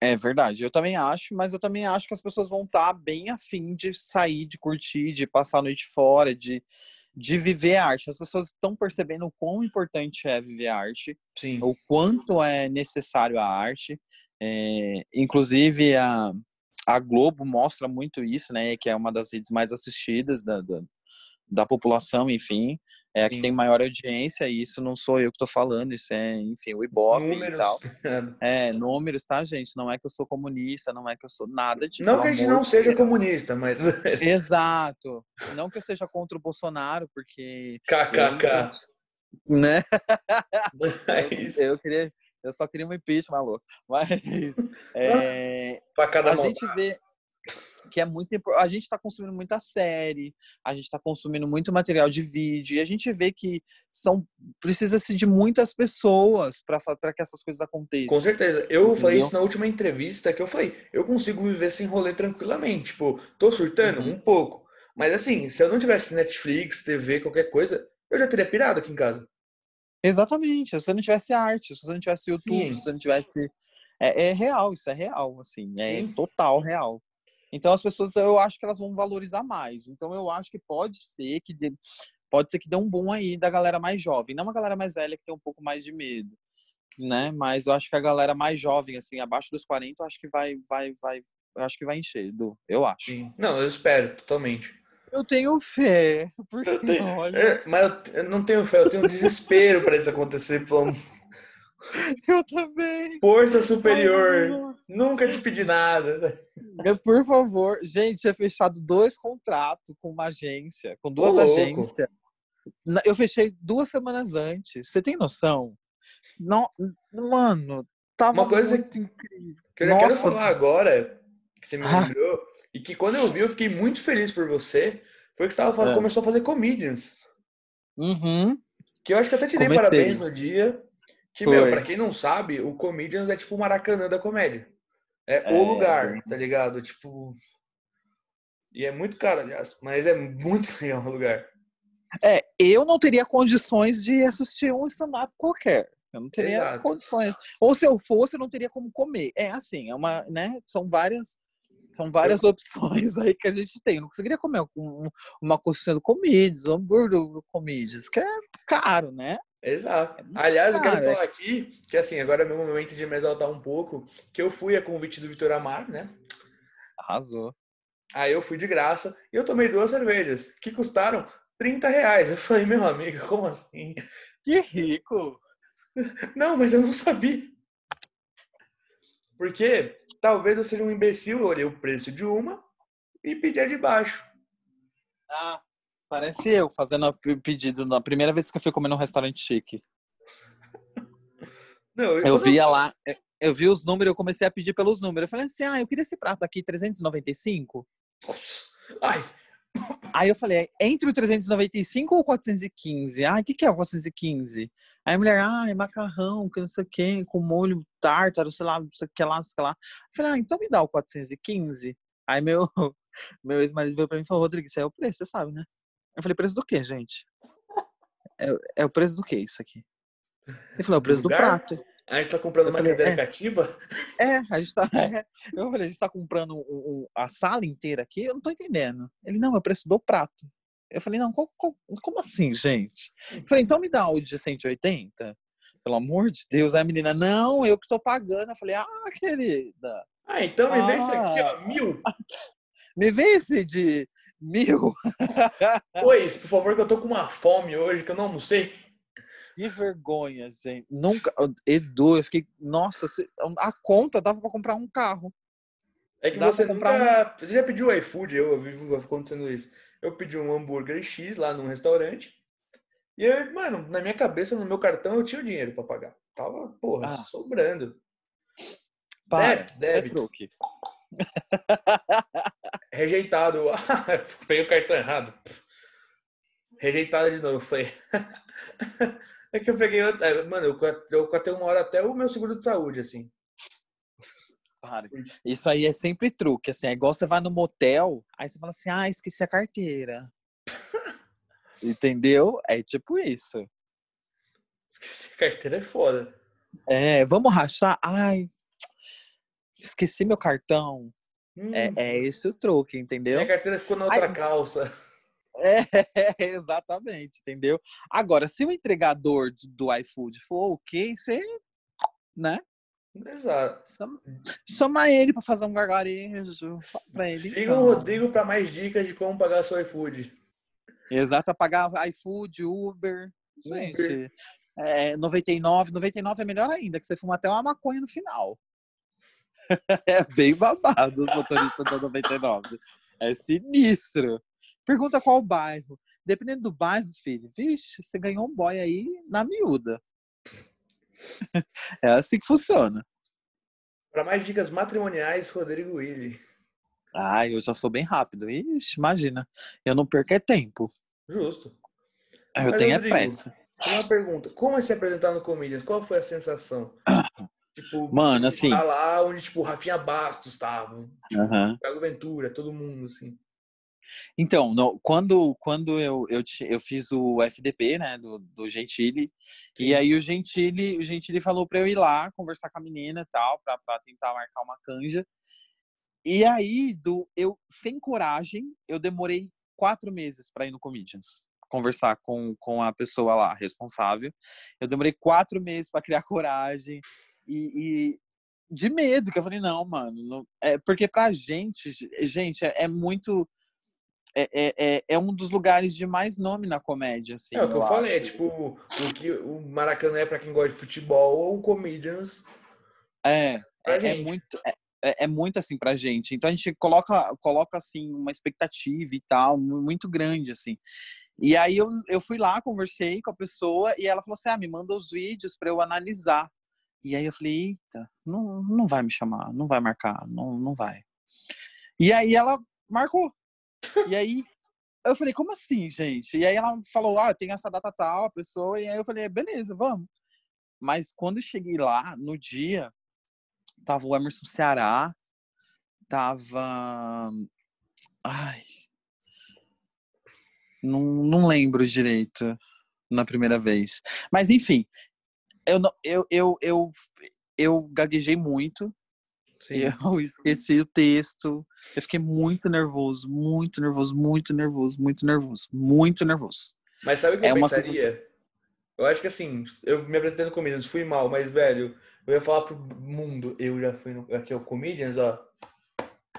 É verdade, eu também acho, mas eu também acho que as pessoas vão estar bem afim de sair, de curtir, de passar a noite fora, de, de viver a arte. As pessoas estão percebendo o quão importante é viver a arte,
Sim.
o quanto é necessário a arte. É, inclusive, a, a Globo mostra muito isso, né? Que é uma das redes mais assistidas da, da, da população, enfim. É a que
Sim.
tem maior audiência, e isso não sou eu que estou falando, isso é, enfim, o Ibope e
Números.
tal. <laughs> É, números, tá, gente? Não é que eu sou comunista, não é que eu sou nada de.
Não que a gente não seja
Deus.
comunista, mas <laughs>
Exato. Não que eu seja contra o Bolsonaro, porque.
kkk.
Né? <laughs>
Mas,
Eu queria. Eu só queria um impeachment, louco. Mas. é,
pra cada
a gente vê que é muito a gente está consumindo muita série, a gente está consumindo muito material de vídeo e a gente vê que são precisa-se de muitas pessoas para que essas coisas aconteçam.
Com certeza. Eu falei
Entendeu?
isso na última entrevista que eu falei, eu consigo viver sem rolê tranquilamente. Tipo, tô surtando
Uhum.
um pouco. Mas assim, se eu não tivesse Netflix, TV, qualquer coisa, eu já teria pirado aqui em casa.
Exatamente. Se você não tivesse arte, se você não tivesse YouTube,
Sim.
se você não tivesse é, é real, isso é real, assim, é
Sim.
total real. Então as pessoas, eu acho que elas vão valorizar mais. Então eu acho que pode ser que dê, pode ser que dê um boom aí da galera mais jovem, não uma galera mais velha que tem um pouco mais de medo, né? Mas eu acho que a galera mais jovem, assim, abaixo dos 40, eu acho que vai, vai, vai, eu acho que vai encher, Edu, eu acho.
Sim. Não, eu espero, totalmente.
Eu tenho fé, <laughs> porque
Eu tenho-
olha,
É, mas eu eu não tenho fé, eu tenho desespero pra isso acontecer. Pelo <laughs>
eu também.
força superior. Nunca te pedi nada.
Eu, Por favor, gente, tinha fechado dois contratos com uma agência, com duas
Ô,
agências. Eu fechei duas semanas antes. Você tem noção? Não, mano, tava
Uma coisa
muito incrível.
Que eu já quero falar agora, que você me
Ah.
lembrou, e que quando eu vi, eu fiquei muito feliz por você, foi que você tava
É.
começou a fazer comedians.
Uhum.
Que eu acho que até te dei
Comecei.
parabéns no dia. Que, meu,
Foi.
pra quem não sabe, o Comedians é tipo o Maracanã da comédia. É,
É.
o lugar, tá ligado? Tipo. E é muito caro, aliás, mas é muito <laughs> legal o lugar.
É, eu não teria condições de assistir um stand-up qualquer. Eu não teria
Exato.
condições. Ou se eu fosse, eu não teria como comer. É assim, é uma, né? São várias, são várias opções <laughs> aí que a gente tem. Eu não conseguiria comer um- uma coxinha do Comedies, um hambúrguer do Comedies, que é caro, né?
Exato.
É muito
Aliás, eu quero
é.
falar aqui que, assim, agora é meu momento de me exaltar um pouco, que eu fui a convite do Vitor Amar, né?
Arrasou.
Aí eu fui de graça e eu tomei duas cervejas, que custaram 30 reais. Eu falei, meu amigo, como assim?
Que rico! <laughs>
Não, mas eu não sabia. Porque talvez eu seja um imbecil, eu olhei o preço de uma e pedi a de baixo.
Ah, Parece eu fazendo o pedido na primeira vez que eu fui comer num restaurante chique. <laughs> Não, eu, eu via lá, eu vi os números, eu comecei a pedir pelos números. Eu falei assim, ah, eu queria esse prato aqui, 395.
Nossa, ai. <coughs>
Aí eu falei, entre o 395 ou o 415? Ah, o que, que é o 415? Aí a mulher, ah, é macarrão, que não sei o quê, com molho tártaro, sei lá, não sei o que lá, sei lá. Eu falei, ah, então me dá o 415. Aí meu, <laughs> meu ex-marido veio pra mim e falou, Rodrigo, isso é o preço, você sabe, né? Eu falei, preço do quê, gente? É, é o preço do quê isso aqui? Ele falou, é o preço do prato.
A gente tá comprando eu uma falei, cadeira é, cativa?
É, a gente tá. <laughs> É. <laughs> Eu falei, a gente tá comprando um, um, a sala inteira aqui? Eu não tô entendendo. Ele, não, é o preço do prato. Eu falei, não, como, como assim, gente? Eu falei, então me dá o de 180? Pelo amor de Deus. Aí a menina, não, eu que tô pagando. Eu falei, ah, querida.
Ah, então me ah, vê esse aqui, ó, ah. mil. <laughs>
Me vê esse de mil. <laughs>
Pois, por favor, que eu tô com uma fome hoje que eu não almocei.
Que vergonha, gente. Nunca. Edu, eu fiquei. Nossa, a conta dava pra comprar um carro.
É que você nunca. Um... Você já pediu iFood? Eu vivo acontecendo isso. Eu pedi um hambúrguer X lá num restaurante. E eu, mano, na minha cabeça, no meu cartão, eu tinha o dinheiro pra pagar. Tava, porra, ah. sobrando.
Para, débito, débito. <laughs>
Rejeitado. <laughs> Peguei o cartão errado. Rejeitado de novo. Foi. <laughs> É que eu peguei. É, mano, eu, eu catei uma hora até o meu seguro de saúde, assim.
Para. Isso aí é sempre truque, assim. É igual você vai no motel, aí você fala assim, ah, esqueci a carteira. <laughs> Entendeu? É tipo isso.
Esqueci a carteira é foda.
É, vamos rachar? Ai, esqueci meu cartão. Hum. É, é esse o truque, entendeu?
Minha carteira ficou na outra Ai, calça. <laughs>
É, exatamente, entendeu? Agora, se o entregador do iFood for ok, você, né?
Exato.
Chama, ele para fazer um gargarejo para ele.
Siga então. o Rodrigo para mais dicas de como pagar seu iFood.
Exato, pagar iFood, Uber. Gente, Uber. É, 99, 99 é melhor ainda, que você fuma até uma maconha no final. <laughs> é bem babado os motoristas da 99. É sinistro. Pergunta qual bairro. Dependendo do bairro, filho, vixe, você ganhou um boy aí na miúda. <laughs> é assim que funciona.
Para mais dicas matrimoniais, Rodrigo Willi.
Ah, eu já sou bem rápido. Ixi, imagina. Eu não perco é tempo.
Justo.
Eu Mas, tenho Rodrigo, é pressa.
Uma pergunta. Como é se apresentar no Comedians? Qual foi a sensação? <clears throat>
tipo, Mano, assim.
Tá lá onde, tipo, Rafinha Bastos estava. Tipo, uhum. Ventura, todo mundo, assim.
Então, no, quando, quando eu, eu, eu fiz o FDP, né, do, do Gentili, Sim. e aí o Gentili, o Gentili falou para eu ir lá conversar com a menina e tal, para tentar marcar uma canja. E aí, do, eu, sem coragem, eu demorei quatro meses para ir no Comedians conversar com, com a pessoa lá responsável. Eu demorei quatro meses para criar <laughs> coragem e, e, de medo, que eu falei, não, mano, não, é porque pra gente, gente, é, é muito é, é, é, é um dos lugares de mais nome na comédia, assim.
É o que eu, eu falei, é tipo, o, que, o Maracanã é pra quem gosta de futebol ou Comedians.
É, é, é, muito. É, é, é, muito assim pra gente. Então a gente coloca, coloca assim, uma expectativa e tal, muito grande, assim. E aí eu, eu fui lá, conversei com a pessoa e ela falou assim: ah, me manda os vídeos para eu analisar. E aí eu falei, eita, não, não vai me chamar, não vai marcar, não, não vai. E aí ela marcou. E aí eu falei, como assim, gente? E aí ela falou, ah, tem essa data tal, a pessoa, e aí eu falei, beleza, vamos. Mas quando eu cheguei lá, no dia, tava o Emerson Ceará, tava. Ai. Não, não lembro direito na primeira vez. Mas enfim, eu, eu, eu, eu, eu gaguejei muito, Sim. Eu <laughs> esqueci o texto. Eu fiquei muito nervoso, muito nervoso, muito nervoso, muito nervoso, muito nervoso.
Mas sabe o que é eu pensaria? Sensação... Eu acho que assim, eu me apresentei no Comedians, fui mal, mas, velho, eu ia falar pro mundo, eu já fui no, aqui é o Comedians, ó.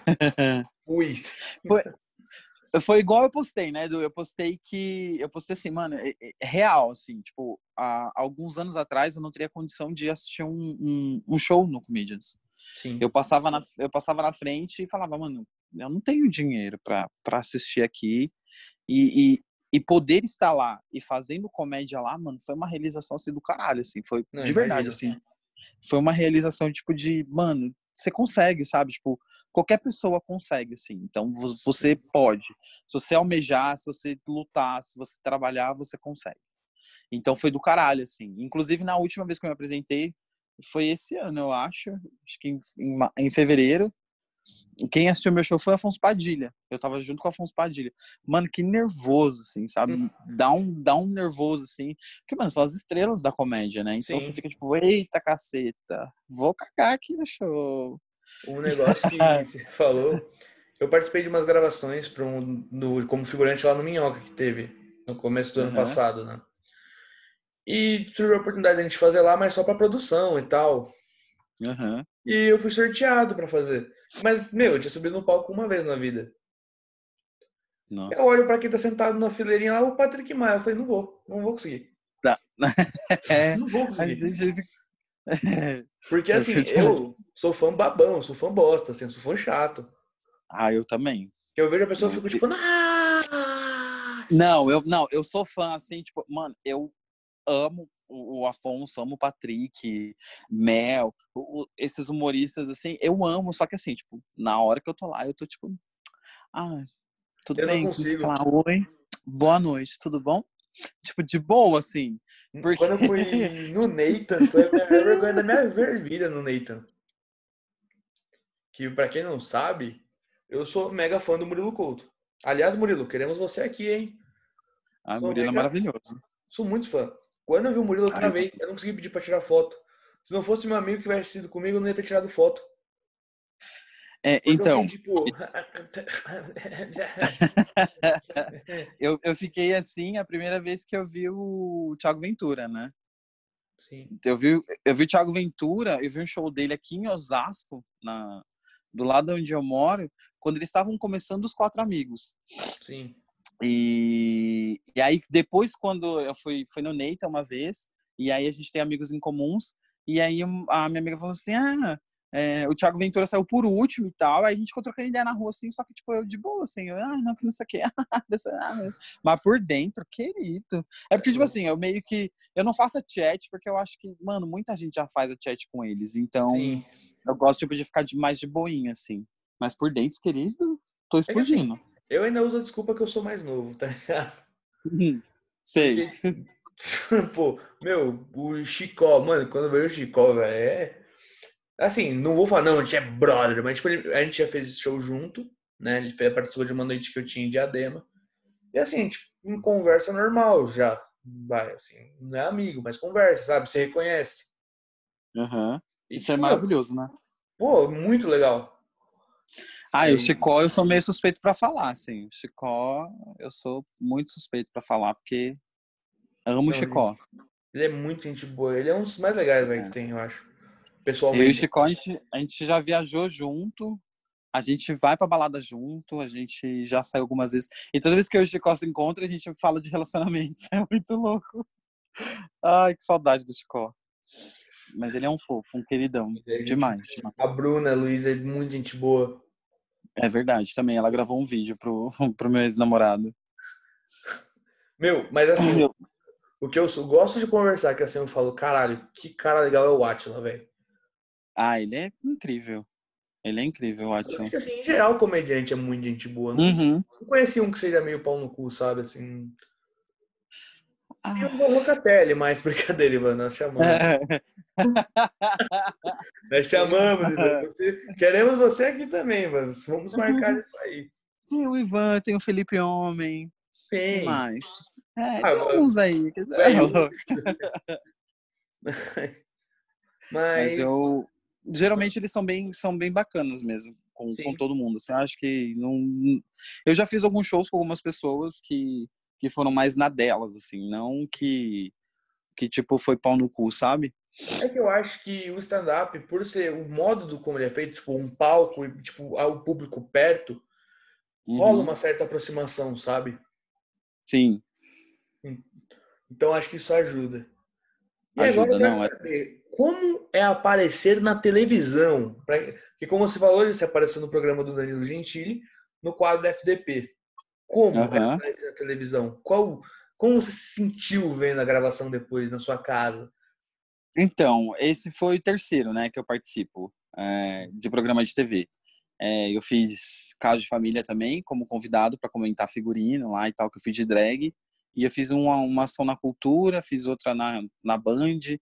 <laughs> fui.
Foi, igual eu postei, né, Edu? Eu postei que. Eu postei assim, mano, é, é, é real, assim, tipo, há alguns anos atrás eu não teria condição de assistir um, um, um show no Comedians. Sim. Eu passava na, eu passava na frente e falava, mano, eu não tenho dinheiro para assistir aqui. E, e, e poder estar lá e fazendo comédia lá, mano, foi uma realização assim do caralho, assim, foi
Não,
de verdade,
imagino.
assim. Foi uma realização tipo de, mano, você consegue, sabe? Tipo, qualquer pessoa consegue, assim. Então vo- você pode. Se você almejar, se você lutar, se você trabalhar, você consegue. Então foi do caralho, assim. Inclusive na última vez que eu me apresentei, foi esse ano, eu acho, acho que em, em em fevereiro. Quem assistiu meu show foi o Afonso Padilha. Eu tava junto com o Afonso Padilha. Mano, que nervoso, assim, sabe?
Hum.
Dá um, dá um nervoso, assim. Porque, mano, são as estrelas da comédia, né? Então
Sim.
você fica tipo, eita caceta, vou cagar aqui no show.
Um negócio que <laughs> você falou. Eu participei de umas gravações para um, no, como figurante lá no Minhoca que teve no começo do ano
Aham.
passado, né? E tive a oportunidade de a gente fazer lá, mas só para produção e tal.
Aham.
E eu fui sorteado para fazer. Mas, meu, eu tinha subido no palco uma vez na vida.
Nossa.
Eu olho para quem tá sentado na fileirinha lá, o Patrick Maia. Eu falei, não vou, não vou conseguir.
Tá. <laughs> É,
Não vou conseguir. <laughs> Porque assim, eu sou fã babão, sou fã bosta, assim, eu sou fã chato.
ah, eu também.
Eu vejo a pessoa e fico tipo, ah!
Não, eu não, eu sou fã assim, tipo, mano, eu amo o, o Afonso, amo o Patrick, Mel, o- esses humoristas assim, eu amo, só que assim, tipo, na hora que eu tô lá, eu tô tipo, ah, tudo
Eu
bem, Clá? oi, boa noite, tudo bom? Tipo, de boa, assim. Porque-
Quando eu fui <laughs> no Nathan, foi a minha vergonha da minha vida no Nathan. Que pra quem não sabe, eu sou mega fã do Murilo Couto. Aliás, Murilo, queremos você aqui, hein?
Ah,
Sou
Murilo é
mega-
maravilhoso.
Sou muito fã. Quando eu vi o Murilo, eu
eu
travei. Eu não consegui pedir pra tirar foto. Se não fosse meu amigo que tivesse sido comigo, eu não ia ter tirado foto.
É,
Porque eu
então,
fiquei, tipo... <laughs>
eu, eu fiquei assim a primeira vez que eu vi o Thiago Ventura, né?
Sim,
Eu vi, eu vi o Thiago Ventura, eu vi um show dele aqui em Osasco, na, do lado onde eu moro, quando eles estavam começando os quatro amigos.
sim.
E, e aí, depois, quando eu fui, fui no Neita uma vez, e aí a gente tem amigos em comuns, e aí a minha amiga falou assim: ah, é, o Thiago Ventura saiu por último e tal, aí a gente ficou trocando ideia na rua, assim, só que, tipo, eu de boa, assim, eu, ah, não, que não sei o quê. <laughs> Mas por dentro, querido. É porque, tipo assim, eu meio que. Eu não faço a chat, porque eu acho que, mano, muita gente já faz a chat com eles, então
Sim.
eu gosto, tipo, de ficar de, mais de boinha, assim. Mas por dentro, querido, tô
É que assim,
explodindo.
Eu ainda uso a desculpa que eu sou mais novo, tá ligado?
Sei.
Porque, Pô, meu, o Chicó, mano, quando eu vejo o Chicó, velho, é. Assim, não vou falar, não, a gente é brother, mas tipo, a gente já fez show junto, né? Ele fez, participou de uma noite que eu tinha em Diadema. E assim, a gente em conversa normal já. Vai, assim, não é amigo, mas conversa, sabe? Você reconhece. E,
Isso é
tipo,
maravilhoso, né?
Pô, muito legal.
Ah, e o. Chicó eu sou meio suspeito pra falar, assim. O Chicó eu sou muito suspeito pra falar, porque amo
Não,
o Chicó.
Ele é muito gente boa. Ele é um dos mais legais, velho, que tem, eu acho.
Eu e o
Pessoalmente.
Chicó, a gente, a gente já viajou junto, a gente vai pra balada junto, a gente já saiu algumas vezes. E toda vez que eu e o Chicó se encontra, a gente fala de relacionamentos. <laughs> É muito louco. Ai, que saudade do Chicó. Mas ele é um fofo, um queridão.
É
Demais, demais.
A Bruna, a Luísa, é muito gente boa.
É verdade, também. Ela gravou um vídeo pro, <laughs> pro meu ex-namorado.
Meu, mas assim,
Eu-
o que eu gosto de conversar, que assim eu falo, caralho, que cara legal é o Atila, velho.
Ah, ele é incrível. Ele é incrível,
Eu
ótimo.
Acho que assim, em geral, o comediante é muito gente boa.
Uhum.
não conheci um que seja meio pau no cu, sabe? Assim. E o Locatelli, mas <laughs> brincadeira, Ivan, nós chamamos.
é. <laughs>
Nós chamamos, Ivan. <laughs> Queremos você aqui também, Ivan. Vamos marcar isso aí.
Tem o Ivan, tem o Felipe Homem.
Sim.
mais? É,
Ah,
tem alguns aí.
Velho, Mas,
Mas eu. Geralmente eles são bem, são bem bacanas mesmo, com,
Sim.
com todo mundo. Você acha que não. Eu já fiz alguns shows com algumas pessoas que, que foram mais na delas, assim, não que. Que tipo foi pau no cu, sabe?
É que eu acho que o stand-up, por ser o modo do como ele é feito, tipo, um palco e tipo, ao público perto, rola
Uhum.
uma certa aproximação, sabe?
Sim.
Então acho que isso ajuda. E
Ajuda,
agora eu quero
não, é-
saber como é aparecer na televisão. Pra- Porque como você falou, você apareceu no programa do Danilo Gentili, no quadro da FDP. Como fazer na televisão? Qual, como você se sentiu vendo a gravação depois na sua casa?
Então, esse foi o terceiro, né, que eu participo é, de programa de TV. É, eu fiz Caso de Família também, como convidado para comentar figurino lá e tal, que eu fiz de drag. E eu fiz uma, uma ação na cultura, fiz outra na, na Band. Então,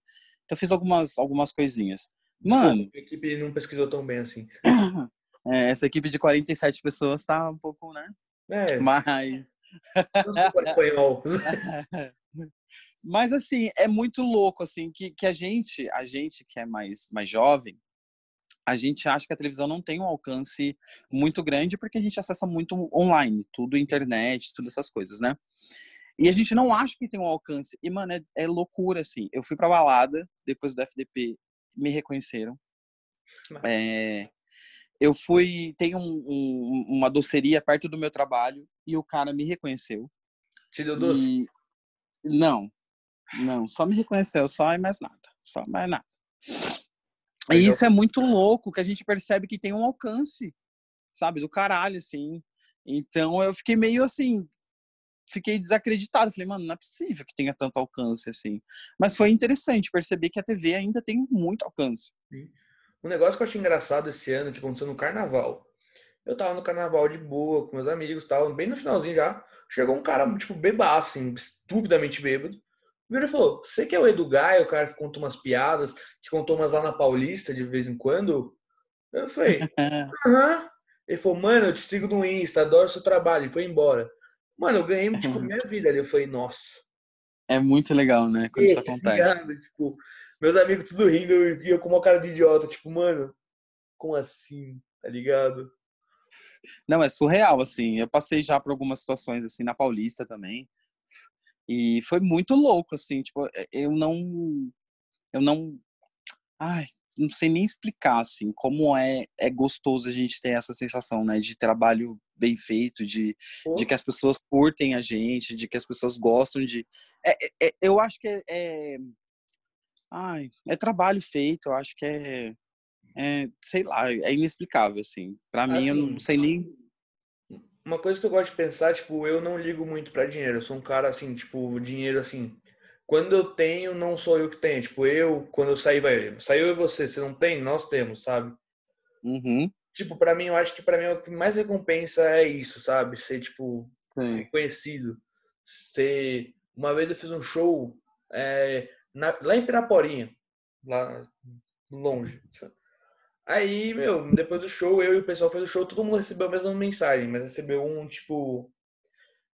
eu fiz algumas, algumas coisinhas. Mano,
a equipe não pesquisou tão bem assim. <coughs>
é, essa equipe de 47 pessoas tá um pouco, né?
É,
Mas. <laughs> Mas assim, é muito louco assim que, que a gente, a gente que é mais mais jovem, a gente acha que a televisão não tem um alcance muito grande porque a gente acessa muito online, tudo internet, todas essas coisas, né? E a gente não acha que tem um alcance. E, mano, é, é loucura, assim. Eu fui pra balada, depois do FDP, me reconheceram. É, eu fui... Tem um, um, uma doceria perto do meu trabalho e o cara me reconheceu.
Te deu doce?
E... Não, não, só me reconheceu, só e mais nada, só mais nada. E isso é muito louco, que a gente percebe que tem um alcance, sabe, do caralho, assim. Então eu fiquei meio assim, fiquei desacreditado. Falei, mano, não é possível que tenha tanto alcance, assim. Mas foi interessante perceber que a TV ainda tem muito alcance.
Um negócio que eu achei engraçado esse ano, que aconteceu no carnaval. Eu tava no carnaval de boa, com meus amigos, tava bem no finalzinho já. Chegou um cara, tipo, bebaço, assim, estupidamente bêbado. Virou e falou: Você que é o Edu Gaia, o cara que conta umas piadas, que contou umas lá na Paulista de vez em quando? Eu falei: <laughs> Aham. Ele falou: Mano, eu te sigo no Insta, adoro seu trabalho. E foi embora. Mano, eu ganhei, tipo, <laughs> minha vida ali. Eu falei: Nossa.
É muito legal, né, quando isso
Eita,
acontece.
ligado? Tipo, meus amigos tudo rindo e eu com uma cara de idiota. Tipo, mano, como assim? Tá ligado?
Não, é surreal, assim. Eu passei já por algumas situações, assim, na Paulista também. E foi muito louco, assim. Tipo, eu não. Eu não. Ai, não sei nem explicar, assim, como é, é gostoso a gente ter essa sensação, né? De trabalho bem feito, de, de que as pessoas curtem a gente, de que as pessoas gostam de. É, é- é- eu acho que é, é. Ai, é trabalho feito, eu acho que é. é, sei lá, é inexplicável, assim. Pra mim, eu não
Assim,
sei nem.
Uma coisa que eu gosto de pensar, tipo, eu não ligo muito pra dinheiro. Eu sou um cara assim, tipo, dinheiro assim. Quando eu tenho, não sou eu que tenho. Tipo, eu, quando eu sair, vai. Saiu e você. Você não tem? Nós temos, sabe?
Uhum,
Tipo, pra mim, eu acho que pra mim o que mais recompensa é isso, sabe? Ser, tipo,
sim.
reconhecido. Ser. Uma vez eu fiz um show é, na- lá em Piraporinha, lá longe. sabe? Aí, meu, depois do show, eu e o pessoal fez o show, todo mundo recebeu a mesma mensagem, mas recebeu um tipo.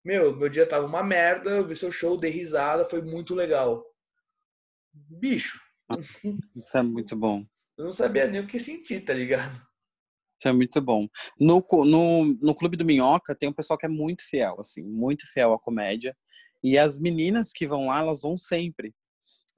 Meu, meu dia tava uma merda, eu vi seu show, dei risada, foi muito legal. Bicho,
Isso é muito bom.
eu não sabia nem o que sentir, tá ligado?
Isso é muito bom. No, no, no Clube do Minhoca tem um pessoal que é muito fiel, assim, muito fiel à comédia. E as meninas que vão lá, elas vão sempre.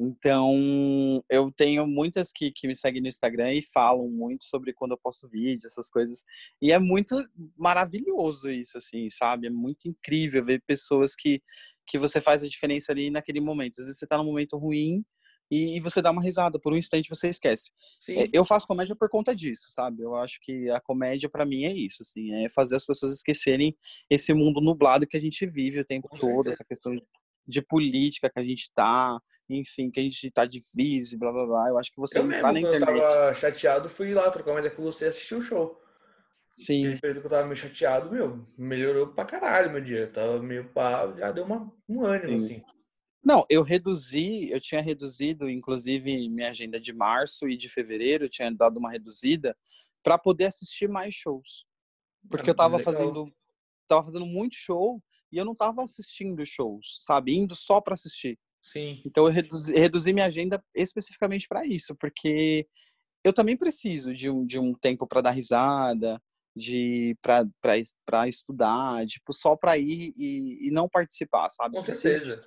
Então, eu tenho muitas que, que me seguem no Instagram e falam muito sobre quando eu posto vídeo, essas coisas. E é muito maravilhoso isso, assim, sabe? É muito incrível ver pessoas que, que você faz a diferença ali naquele momento. Às vezes você tá num momento ruim e, e você dá uma risada, por um instante você esquece.
Sim.
Eu faço comédia por conta disso, sabe? Eu acho que a comédia pra mim é isso, assim, é fazer as pessoas esquecerem esse mundo nublado que a gente vive o tempo
Com
todo,
certeza.
essa questão de política que a gente tá, enfim, que a gente tá divise, blá blá blá. Eu acho que você
Eu
entrar
mesmo,
na internet,
eu tava chateado, fui lá trocar uma ideia com você e assistir o show.
sim,
Aquele período que eu tava meio chateado, meu, melhorou pra caralho meu dia. Eu tava meio pá, já deu uma, um ânimo,
Sim.
assim.
Não, eu reduzi, eu tinha reduzido, inclusive, minha agenda de março e de fevereiro, eu tinha dado uma reduzida para poder assistir mais shows. Porque eu tava
Legal.
fazendo, tava fazendo muito show e eu não tava assistindo shows, sabe? Indo só para assistir.
Sim.
Então eu reduzi, reduzi minha agenda especificamente para isso, porque eu também preciso de um, de um tempo para dar risada, de para estudar, tipo, só para ir e, e não participar, sabe?
Com certeza.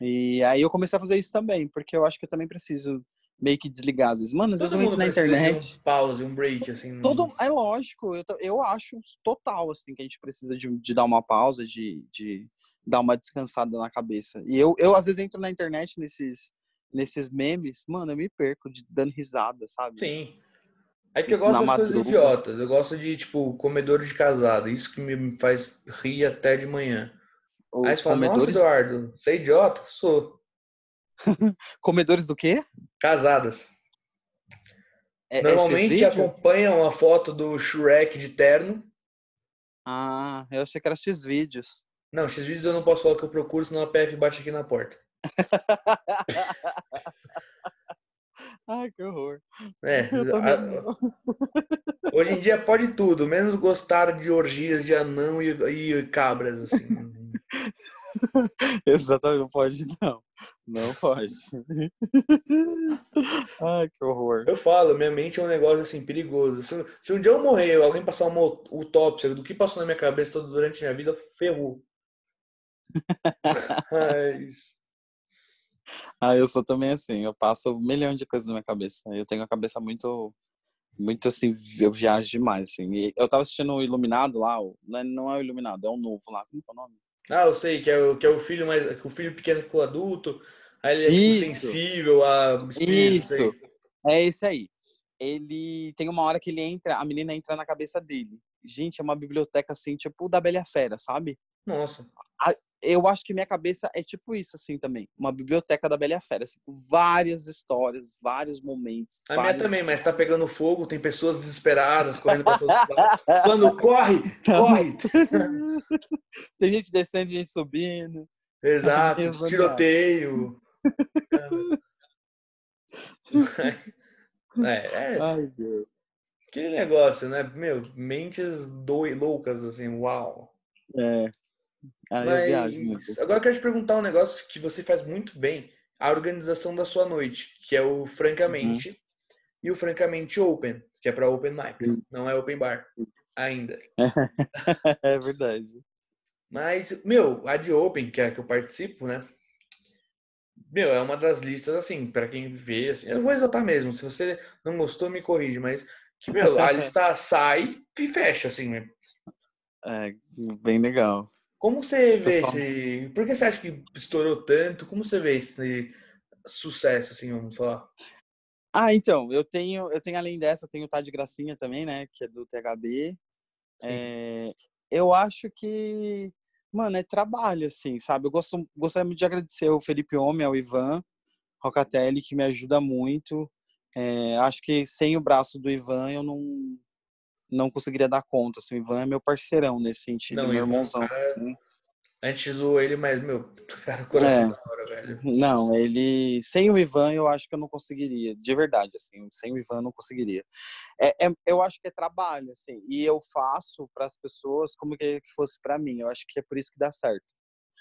E aí eu comecei a fazer isso também, porque eu acho que eu também preciso meio que desligar às vezes. Mano, às vezes
Todo
eu
mundo
entro na
de
internet.
um pause, um break, assim.
Todo, é lógico, eu, eu acho total, assim, que a gente precisa de, de dar uma pausa, de, de dar uma descansada na cabeça. E eu, eu, às vezes, entro na internet nesses, nesses memes, mano, eu me perco de, dando risada, sabe?
Sim. É que eu gosto das coisas idiotas. Eu gosto de, tipo, comedor de casado. Isso que me faz rir até de manhã. Os Aí você fala, comedores... nossa, Eduardo, você é idiota? Sou. <laughs>
comedores do quê?
Casadas. É, é Normalmente é acompanham a foto do Shrek de terno.
Ah, eu achei que era X-Vídeos.
Não, X-Vídeos eu não posso falar que eu procuro, senão a PF bate aqui na porta. <laughs>
Ai, que horror.
É, a... <laughs> hoje em dia pode tudo, menos gostar de orgias de anão e, e cabras, assim.
Exatamente, não pode não. Não pode. <laughs> Ai, que horror.
Eu falo, minha mente é um negócio assim perigoso. Se, se um dia eu morrer, alguém passar uma autópsia do que passou na minha cabeça todo durante a minha vida, ferrou. <laughs>
Mas... Ah, eu sou também assim. Eu passo um milhão de coisas na minha cabeça. Eu tenho a cabeça muito muito assim, eu viajo demais, assim. Eu tava assistindo o Iluminado lá, não é, não é o Iluminado, é o novo lá, como é o nome?
Ah, eu sei, que é o, que é o filho mais. Que o filho pequeno ficou adulto, aí ele é tipo, sensível a
Isso. É esse aí. Ele tem uma hora que ele entra, a menina entra na cabeça dele. Gente, é uma biblioteca assim, tipo da Bela Fera, sabe?
Nossa
eu acho que minha cabeça é tipo isso, assim, também. Uma biblioteca da Bela e a Fera. Assim, várias histórias, vários momentos.
A
vários...
minha também, mas tá pegando fogo, tem pessoas desesperadas, correndo pra todo lado. <laughs> Quando corre, corre! <laughs>
tem gente descendo, gente subindo.
Exato, tiroteio. é, é. Ai, Deus. Aquele negócio, né? Meu, mentes do... loucas, assim, uau.
É.
Ah, Mas agora eu quero te perguntar um negócio que você faz muito bem, a organização da sua noite, que é o Francamente uhum. e o Francamente Open, que é para Open Mics, uhum. não é Open Bar ainda. <laughs>
é verdade.
Mas, meu, a de Open, que é a que eu participo, né? Meu, é uma das listas, assim, para quem vê, assim, eu vou exaltar mesmo, se você não gostou, me corrige, mas que, meu, a <laughs> lista sai e fecha, assim, né?
É, bem legal.
Como você vê esse. Por que você acha que estourou tanto? Como você vê esse sucesso, assim, vamos falar?
Ah, então, eu tenho, eu tenho além dessa, tenho o Tá de Gracinha também, né? Que é do THB. É, eu acho que, mano, é trabalho, assim, sabe? Eu gosto, gostaria muito de agradecer ao Felipe Homem, ao Ivan Rocatelli, que me ajuda muito. É, acho que sem o braço do Ivan eu não, não conseguiria dar conta. Assim, o Ivan é meu parceirão nesse sentido, não, meu irmãozão. Cara,
né? A gente zoou ele, mas, meu, <laughs> cara, coração é. da hora, velho.
Não, ele. Sem o Ivan, eu acho que eu não conseguiria. De verdade, assim. Sem o Ivan, eu não conseguiria. É, é eu acho que é trabalho, assim. E eu faço para as pessoas como que fosse para mim. Eu acho que é por isso que dá certo.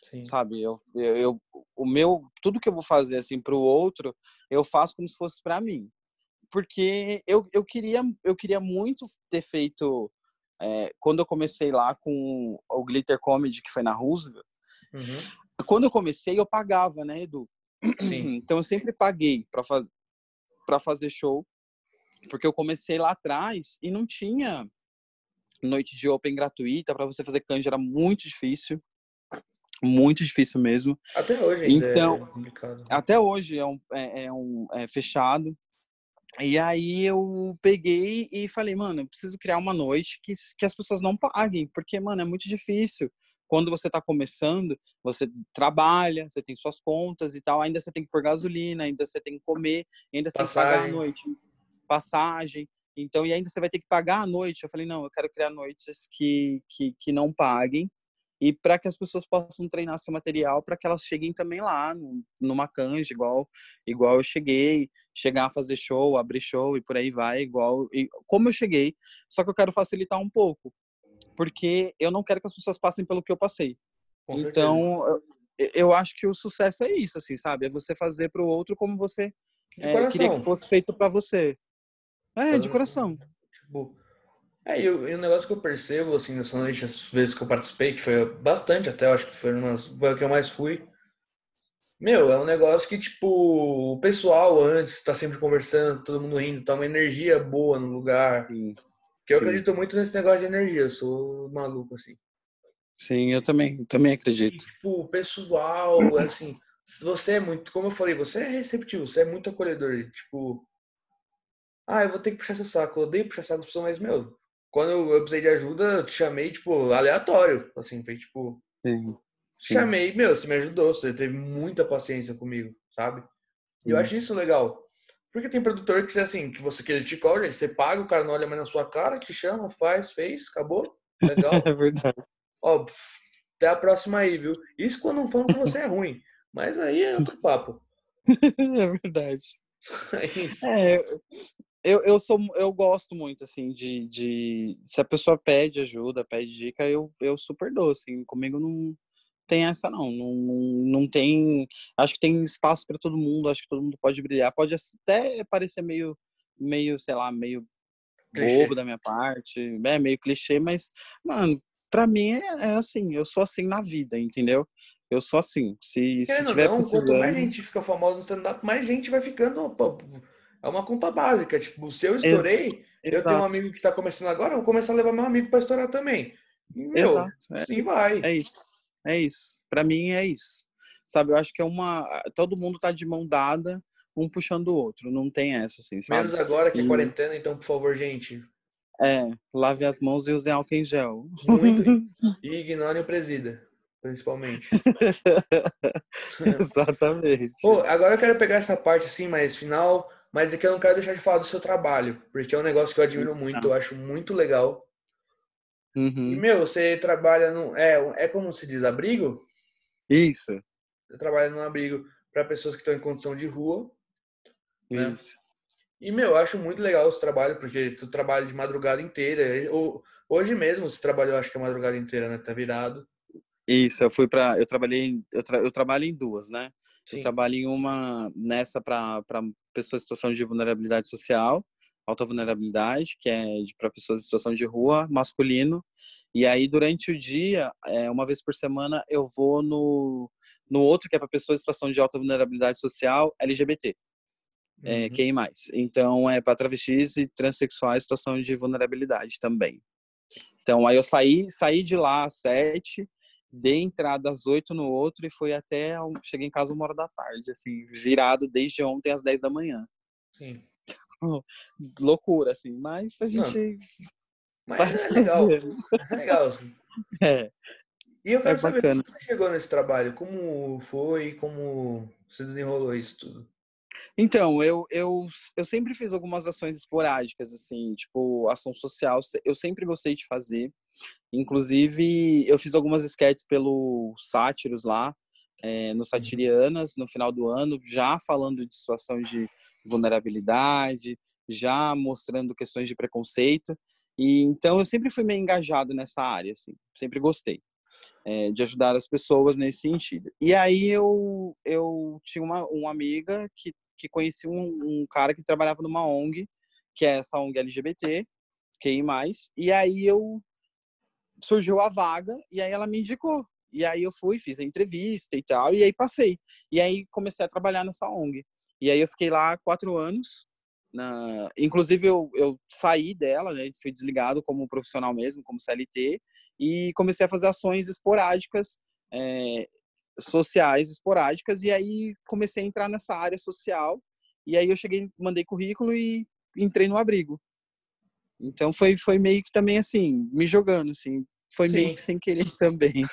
Sim. Sabe? Eu, eu, eu, o meu. Tudo que eu vou fazer, assim, pro outro, eu faço como se fosse para mim porque eu, eu, queria, eu queria muito ter feito. É, quando eu comecei lá com o Glitter Comedy, que foi na Roosevelt, uhum. quando eu comecei, eu pagava, né, Edu? Sim. <clears throat> Então eu sempre paguei para fazer, pra fazer show, porque eu comecei lá atrás e não tinha noite de open gratuita para você fazer canja, era muito difícil. Muito difícil mesmo.
Até hoje
é então, é complicado. Até hoje é, um, é, é um é fechado. E aí eu peguei e falei, mano, eu preciso criar uma noite que, que as pessoas não paguem, porque, mano, é muito difícil. Quando você está começando, você trabalha, você tem suas contas e tal, ainda você tem que pôr gasolina, ainda você tem que comer, ainda você passagem. tem que pagar a noite, passagem. Então, e ainda você vai ter que pagar a noite. Eu falei, não, eu quero criar noites que, que, que não paguem e para que as pessoas possam treinar seu material para que elas cheguem também lá numa canja igual igual eu cheguei chegar a fazer show abrir show e por aí vai igual e, como eu cheguei só que eu quero facilitar um pouco porque eu não quero que as pessoas passem pelo que eu passei. Com então eu, eu, acho que o sucesso é isso assim sabe? É você fazer para o outro como você é, queria que fosse feito para você. É de coração.
Tipo é, e o, e o negócio que eu percebo, assim, nessa noite, as vezes que eu participei, que foi bastante até, eu acho que foi, umas, foi o que eu mais fui. Meu, é um negócio que, tipo, o pessoal antes tá sempre conversando, todo mundo rindo, tá uma energia boa no lugar. Sim. Que eu Sim. acredito muito nesse negócio de energia, eu sou maluco, assim.
Sim, eu também, também acredito. E,
tipo, o pessoal, <clears throat> assim, você é muito, como eu falei, você é receptivo, você é muito acolhedor. Tipo, Ah, eu vou ter que puxar seu saco. Eu odeio puxar saco das pessoas, mas, meu, quando eu, precisei de ajuda, eu te chamei, tipo, aleatório. Assim, foi tipo. Sim. Sim. Chamei, meu, você me ajudou, você teve muita paciência comigo, sabe? E eu acho isso legal. Porque tem produtor que, assim, que você que ele te cobra, você paga, o cara não olha mais na sua cara, te chama, faz, fez, acabou. Legal. <laughs>
é verdade.
Ó, até a próxima aí, viu? Isso quando não falam que você é ruim. Mas aí é outro papo. <laughs>
é verdade. <laughs> É isso. É, eu, eu sou eu gosto muito assim de, de se a pessoa pede ajuda pede dica eu, eu super dou assim comigo não tem essa não não, não tem acho que tem espaço para todo mundo acho que todo mundo pode brilhar pode até parecer meio meio sei lá meio clichê. bobo da minha parte é meio clichê mas mano para mim é, é, assim eu sou assim na vida entendeu eu sou assim se, se tiver
não, precisando... quanto mais gente fica famosa no stand-up mais gente vai ficando é uma conta básica. Tipo, se eu estourei, Ex eu tenho um amigo que está começando agora, eu vou começar a levar meu amigo para estourar também. E, meu, Exato. É, sim vai.
É isso. É isso. Para mim é isso. Sabe, eu acho que é uma. Todo mundo tá de mão dada, um puxando o outro. Não tem essa, assim, sabe?
Menos agora que é quarentena, então, por favor, gente.
É, lave as mãos e use álcool em gel.
Muito. <laughs> E ignore o presida, principalmente. <laughs>
Exatamente.
Pô, agora eu quero pegar essa parte assim, mais final mas aqui é eu não quero deixar de falar do seu trabalho, porque é um negócio que eu admiro muito, eu acho muito legal. Uhum. E, meu, você trabalha no. É, é como se diz, abrigo?
Isso.
Você trabalha num abrigo para pessoas que estão em condição de rua. Né? Isso. Né? E, meu, eu acho muito legal esse trabalho, porque tu trabalha de madrugada inteira. Hoje mesmo você trabalhou, acho que a madrugada inteira, né? Tá virado.
Isso, eu fui para, eu trabalhei, eu, tra, eu, trabalho em duas, né? Sim. Eu trabalho em uma nessa para pessoas em situação de vulnerabilidade social, alta vulnerabilidade, que é para pessoas em situação de rua, masculino. E aí durante o dia, é, uma vez por semana, eu vou no no outro que é para pessoas em situação de alta vulnerabilidade social, LGBT. É, uhum. quem mais? Então é para travestis e transexuais em situação de vulnerabilidade também. Então aí eu saí, saí de lá às sete, dei entrada às oito no outro e foi até. Cheguei em casa uma hora da tarde, assim, virado desde ontem às dez da manhã.
Sim. <laughs>
Loucura, assim, mas a gente.
Não, mas é <laughs> legal. É legal, assim.
É.
E eu quero é saber como você chegou nesse trabalho, como foi, como você desenrolou isso tudo.
Então, eu, eu, eu sempre fiz algumas ações esporádicas, assim, tipo, ação social, eu sempre gostei de fazer. Inclusive, eu fiz algumas sketches pelo Sátiros lá, é, no uhum. Satirianas, no final do ano, já falando de situação de vulnerabilidade, já mostrando questões de preconceito. E então eu sempre fui meio engajado nessa área, assim, sempre gostei é, de ajudar as pessoas nesse sentido. E aí eu eu tinha uma, uma amiga que que conhecia um, um cara que trabalhava numa ONG, que é essa ONG LGBT, mais e aí eu surgiu a vaga e aí ela me indicou. E aí eu fui, fiz a entrevista e tal, e aí passei. E aí comecei a trabalhar nessa ONG. E aí eu fiquei lá quatro anos. Na... Inclusive eu, eu saí dela, né? Fui desligado como profissional mesmo, como CLT, e comecei a fazer ações esporádicas, é, sociais esporádicas. E aí comecei a entrar nessa área social. E aí eu cheguei, mandei currículo e entrei no abrigo. Então foi, foi meio que também assim, me jogando, assim. Foi Sim. meio que sem querer <laughs> também.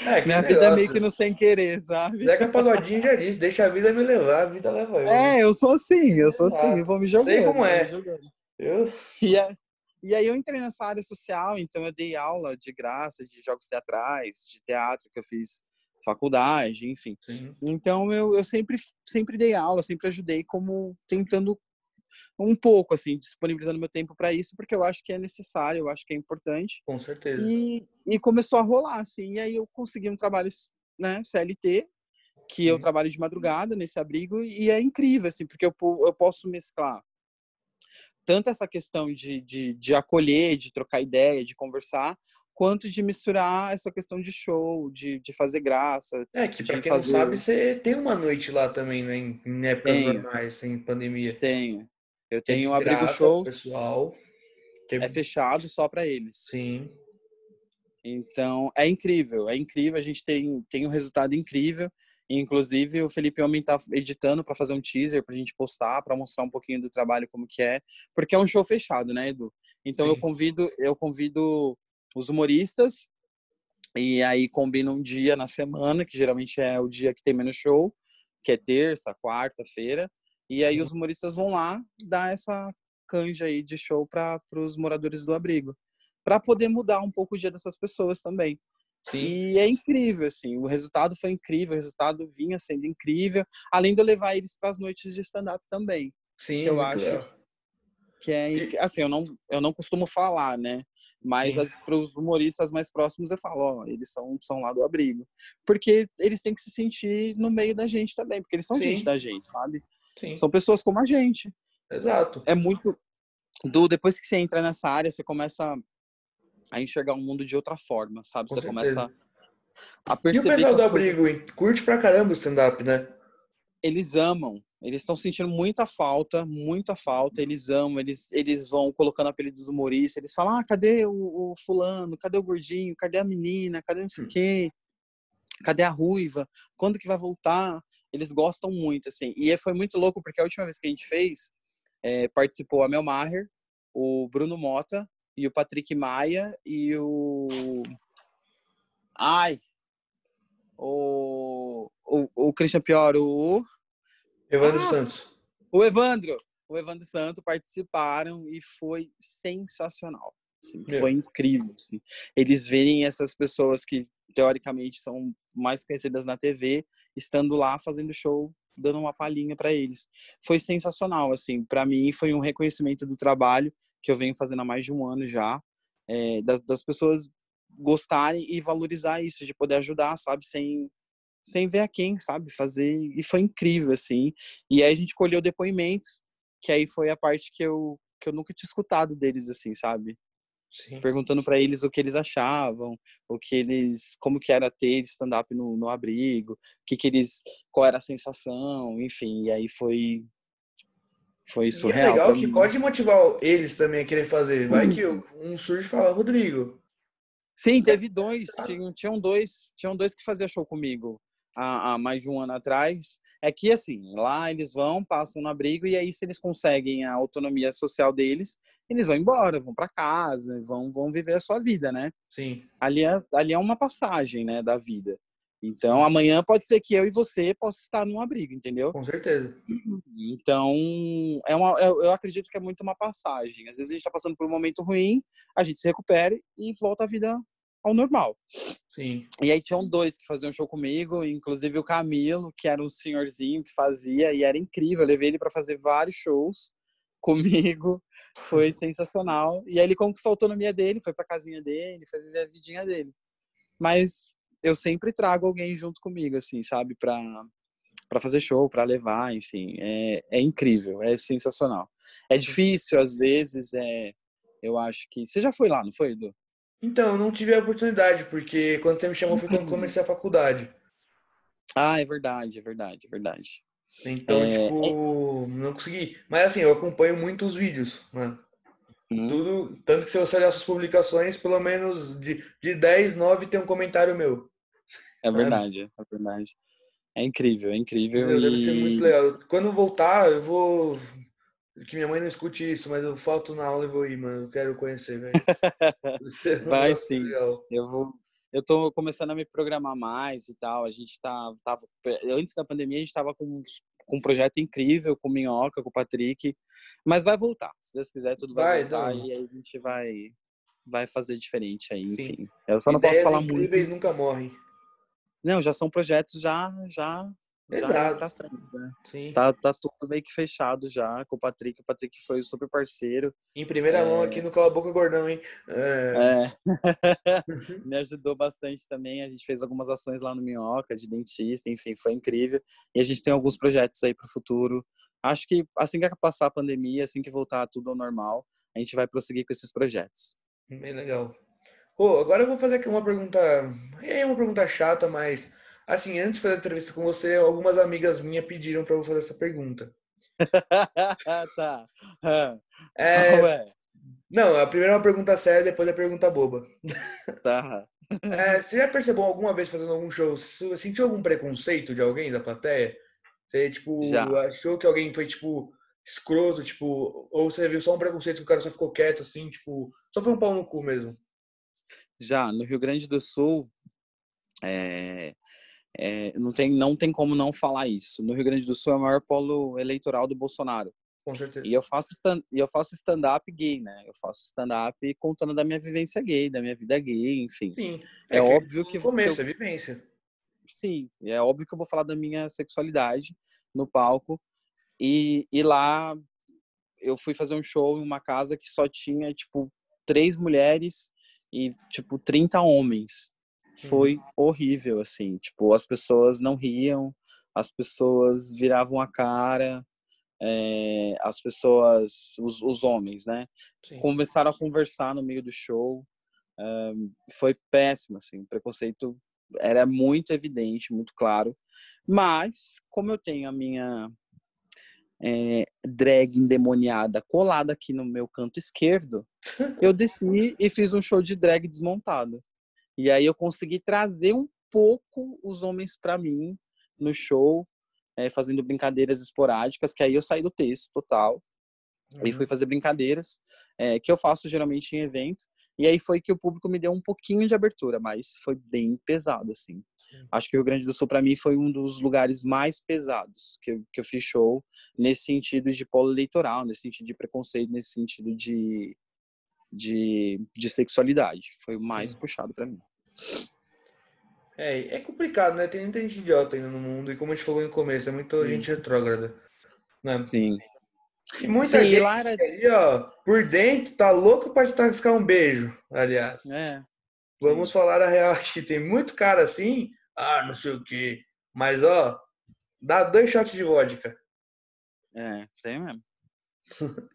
É, Minha negócio. vida é meio que no sem querer, sabe?
Zeca Pagodinho já disse, deixa a vida me levar, a vida leva eu.
É, eu sou assim, eu sou Exato. assim, eu vou me jogando.
Sei como é.
Eu... E, é, e aí eu entrei nessa área social, então eu dei aula de graça, de jogos teatrais, de teatro que eu fiz faculdade, enfim. Uhum. Então eu, eu sempre, sempre dei aula, sempre ajudei como tentando um pouco, assim, disponibilizando meu tempo para isso, porque eu acho que é necessário, eu acho que é importante.
Com certeza.
E, e começou a rolar, assim, e aí eu consegui um trabalho, né, CLT, que eu trabalho de madrugada nesse abrigo, e é incrível, assim, porque eu, eu posso mesclar tanto essa questão de, de, de acolher, de trocar ideia, de conversar, quanto de misturar essa questão de show, de, de fazer graça.
É, que pra quem fazer... não sabe, você tem uma noite lá também, né? Em épocas tenho. normais, sem pandemia.
Tenho. Eu tenho um abrigo show.
pessoal.
Que... É fechado só para eles.
Sim.
Então, é incrível, é incrível. A gente tem, tem um resultado incrível. Inclusive, o Felipe Homem tá editando para fazer um teaser pra gente postar, para mostrar um pouquinho do trabalho como que é, porque é um show fechado, né, Edu? Então Sim. eu convido, eu convido os humoristas e aí combina um dia na semana, que geralmente é o dia que tem menos show, que é terça, quarta-feira, e aí os uhum. humoristas vão lá dar essa canja aí de show para os moradores do abrigo, para poder mudar um pouco o dia dessas pessoas também. Sim. E é incrível, assim, o resultado foi incrível, o resultado vinha sendo incrível, além de eu levar eles para as noites de stand-up também.
Sim,
eu acho que é, assim, eu não, eu não costumo falar, né? Mas para os humoristas mais próximos eu falo, ó, eles são, são lá do abrigo. Porque eles têm que se sentir no meio da gente também, porque eles são Sim. gente da gente, sabe? Sim. São pessoas como a gente.
Exato.
É muito. Do, depois que você entra nessa área, você começa a enxergar o mundo de outra forma, sabe? Com você certeza. começa a perceber.
E o pessoal do abrigo, coisas... curte pra caramba o stand-up, né?
Eles amam. Eles estão sentindo muita falta, muita falta. Eles amam, eles, eles vão colocando apelido dos humoristas. Eles falam: ah, cadê o, o, fulano? Cadê o gordinho? Cadê a menina? Cadê não sei o hum. quê? Cadê a ruiva? Quando que vai voltar? Eles gostam muito, assim. E foi muito louco, porque a última vez que a gente fez, é, participou a Mel Maher, o Bruno Mota e o Patrick Maia e o. Ai! O. O, o Christian Pior, o.
Evandro ah, Santos.
O Evandro. O Evandro Santos participaram e foi sensacional. Assim, foi incrível. Assim. Eles verem essas pessoas que teoricamente são mais conhecidas na TV, estando lá fazendo show, dando uma palhinha para eles. Foi sensacional, assim, para mim foi um reconhecimento do trabalho que eu venho fazendo há mais de um ano já, é, das, das pessoas gostarem e valorizar isso, de poder ajudar, sabe, sem sem ver a quem, sabe, fazer e foi incrível assim. E aí a gente colheu depoimentos, que aí foi a parte que eu que eu nunca tinha escutado deles assim, sabe? Sim. perguntando para eles o que eles achavam, o que eles, como que era ter stand-up no, no abrigo, o que que eles, qual era a sensação, enfim, e aí foi foi surreal.
E é legal que pode motivar eles também a querer fazer. Vai que um surge e fala, Rodrigo.
Sim, teve dois, tinham, tinham dois, tinham dois que faziam show comigo há, há mais de um ano atrás é que assim lá eles vão passam no abrigo e aí se eles conseguem a autonomia social deles eles vão embora vão para casa vão vão viver a sua vida né
sim
ali é, ali é uma passagem né da vida então amanhã pode ser que eu e você possa estar num abrigo entendeu
com certeza
então é uma eu, eu acredito que é muito uma passagem às vezes a gente está passando por um momento ruim a gente se recupere e volta à vida ao normal.
Sim.
E aí tinham dois que faziam show comigo, inclusive o Camilo, que era um senhorzinho que fazia e era incrível. Eu levei ele para fazer vários shows comigo, foi sensacional. E aí ele conquistou a autonomia dele, foi para casinha dele, foi viver a vidinha dele. Mas eu sempre trago alguém junto comigo, assim, sabe, para para fazer show, para levar, enfim, é, é incrível, é sensacional. É difícil às vezes, é, eu acho que você já foi lá, não foi, Edu?
Então, eu não tive a oportunidade, porque quando você me chamou foi quando uhum. comecei a faculdade.
Ah, é verdade, é verdade, é verdade.
Então, é... tipo, não consegui. Mas assim, eu acompanho muito os vídeos, mano. Hum. Tudo, tanto que se você olhar suas publicações, pelo menos de, de 10, 9 tem um comentário meu.
É <laughs> verdade, é verdade. É incrível, é incrível.
Meu, e... Deve ser muito legal. Quando voltar, eu vou que minha mãe não escute isso, mas eu falto na aula e vou ir, mano. Eu quero conhecer, velho. <laughs>
Vai sim. Legal. Eu vou. Eu tô começando a me programar mais e tal. A gente tá, tava. Antes da pandemia, a gente tava com, com um projeto incrível, com Minhoca, com o Patrick. Mas vai voltar. Se Deus quiser, tudo vai, vai voltar. Não. E aí a gente vai, vai fazer diferente aí, enfim. Sim. Eu só não Ideias posso falar muito.
incríveis nunca morrem.
Não, já são projetos já, já
Exato. Frente,
né? Sim. Tá, tá tudo meio que fechado já com o Patrick. O Patrick foi super parceiro.
Em primeira é... mão aqui no Cala Boca Gordão, hein?
É. é. <laughs> <laughs> Me ajudou bastante também. A gente fez algumas ações lá no Minhoca, de dentista, enfim, foi incrível. E a gente tem alguns projetos aí pro futuro. Acho que assim que passar a pandemia, assim que voltar tudo ao normal, a gente vai prosseguir com esses projetos.
Bem legal. Pô, agora eu vou fazer aqui uma pergunta. É uma pergunta chata, mas Assim, antes de fazer a entrevista com você, algumas amigas minhas pediram para eu fazer essa pergunta. <laughs>
tá.
É... <laughs> Não, a primeira é uma pergunta séria, depois é a pergunta boba.
Tá. <laughs>
É, você já percebeu alguma vez fazendo algum show, você sentiu algum preconceito de alguém da plateia? Você, tipo,
Já.
achou que alguém foi, tipo, escroto, tipo, ou você viu só um preconceito que o cara só ficou quieto, assim, tipo, só foi um pau no cu mesmo?
Já, no Rio Grande do Sul, é, é, não, tem, não tem como não falar isso. No Rio Grande do Sul é o maior polo eleitoral do Bolsonaro.
Com certeza.
E eu faço stand, e eu faço stand-up gay, né? Eu faço stand-up contando da minha vivência gay, da minha vida gay, enfim.
Sim.
É, óbvio que
no começo,
eu-
é vivência.
sim, é óbvio que eu vou falar da minha sexualidade no palco. E, e lá eu fui fazer um show em uma casa que só tinha, tipo, três mulheres e, tipo, 30 homens. Foi horrível, assim. Tipo, as pessoas não riam, as pessoas viravam a cara, é, as pessoas, os, os homens, né?
Sim.
começaram a conversar no meio do show. Ahn, foi péssimo, assim, o preconceito era muito evidente, muito claro. Mas, como eu tenho a minha é, drag endemoniada colada aqui no meu canto esquerdo, eu <laughs> desci e fiz um show de drag desmontado. E aí eu consegui trazer um pouco os homens para mim no show, é, fazendo brincadeiras esporádicas, que aí eu saí do texto total e
Uhum.
fui fazer brincadeiras é, que eu faço geralmente em evento e aí foi que o público me deu um pouquinho de abertura mas foi bem pesado assim
Hum.
acho que o Rio Grande do Sul para mim foi um dos lugares mais pesados que eu, que eu fiz show nesse sentido de polo eleitoral nesse sentido de preconceito nesse sentido de de, de sexualidade foi o mais
Sim.
puxado para mim
É, é complicado, né? Tem muita gente idiota ainda no mundo, e como a gente falou no começo, é muita
Sim.
gente retrógrada. Né?
sim
E muita
Sim,
gente
lá era
ali, ó, por dentro, tá louco pra te tascar um beijo, aliás.
é
Vamos falar a real aqui. Tem muito cara assim, ah, não sei o quê. Mas, ó, dá dois shots de vodka.
é tem mesmo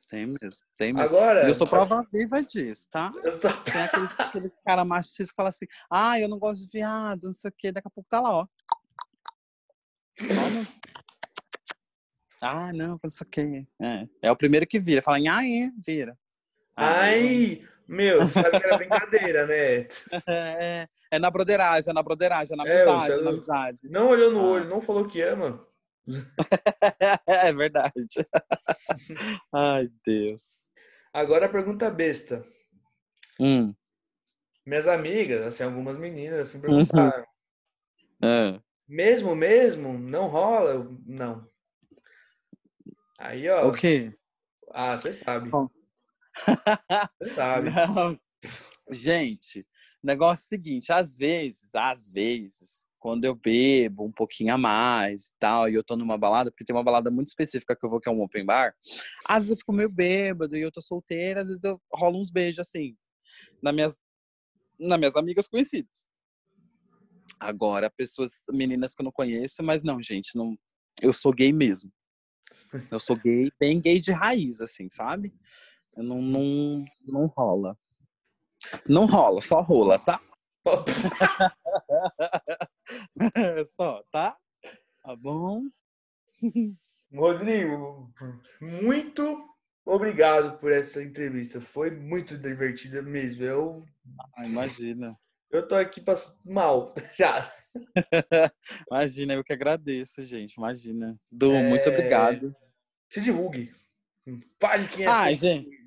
tem mesmo tem mesmo
Agora.
Eu sou prova viva disso tá <laughs> Tem aquele, aquele cara machista que fala assim, ah, eu não gosto de viado, não sei o quê. Daqui a pouco tá lá, ó. Ah, não, não sei o quê. É, é o primeiro que vira. Fala, ai, vira. Ah,
Ai, meu, você sabe que era <laughs> brincadeira, né?
É, é na broderagem, é na broderagem, é na
É,
amizade, é na amizade.
Não olhou no
Ah.
olho, não falou que ama. <laughs>
É verdade. <laughs> Ai, Deus.
Agora a pergunta besta.
Hum,
Minhas amigas, assim, algumas meninas, assim,
Uhum.
perguntaram.
é.
Mesmo, mesmo? Não rola? Eu, Não. Aí, ó.
O quê?
Ah, você sabe. Você sabe. <laughs>
Não. Gente, negócio é o seguinte, às vezes, às vezes, quando eu bebo um pouquinho a mais e tal, e eu tô numa balada, porque tem uma balada muito específica que eu vou, que é um open bar, às vezes eu fico meio bêbado e eu tô solteira, às vezes eu rolo uns beijos assim, nas minhas, nas minhas amigas conhecidas. Agora, pessoas, meninas que eu não conheço, mas não, gente, não, eu sou gay mesmo. <laughs> Eu sou gay, bem gay de raiz, assim, sabe? Eu Não, não, não rola. Não rola, só rola, tá? <laughs> <laughs> só, tá? Tá bom? <laughs>
Rodrigo, muito obrigado por essa entrevista. Foi muito divertida mesmo. Eu,
Ah, imagina.
eu tô aqui pra... mal <laughs> já.
Imagina, eu que agradeço, gente. Imagina. Du, muito
É,
obrigado.
Se divulgue. Fale quem é.
Ai,
você.
gente.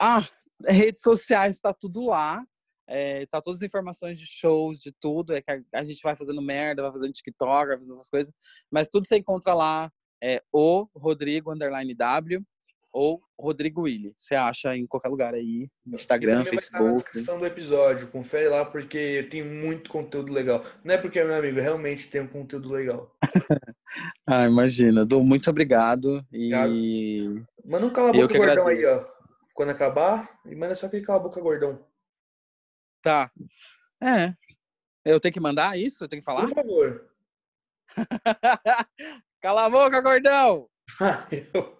Ah, redes sociais tá tudo lá. É, tá todas as informações de shows, de tudo. É que a, a gente vai fazendo merda, vai fazendo TikTok, vai fazendo essas coisas. Mas tudo você encontra lá. É o Rodrigo underline W ou Rodrigo Willi. Você acha em qualquer lugar aí. No
E
Instagram,
também vai na
Facebook.
descrição do episódio. Confere lá porque tem muito conteúdo legal. Não é porque é meu amigo, realmente tem um conteúdo legal. <laughs>
Ah, imagina. Du, muito obrigado. E.
Manda um cala boca gordão aí,
agradeço.
ó. Quando acabar, e manda só aquele cala a boca gordão.
Tá. É. Eu tenho que mandar isso? Eu tenho que falar?
Por favor. <laughs>
Cala a boca, gordão! <laughs>
Eu-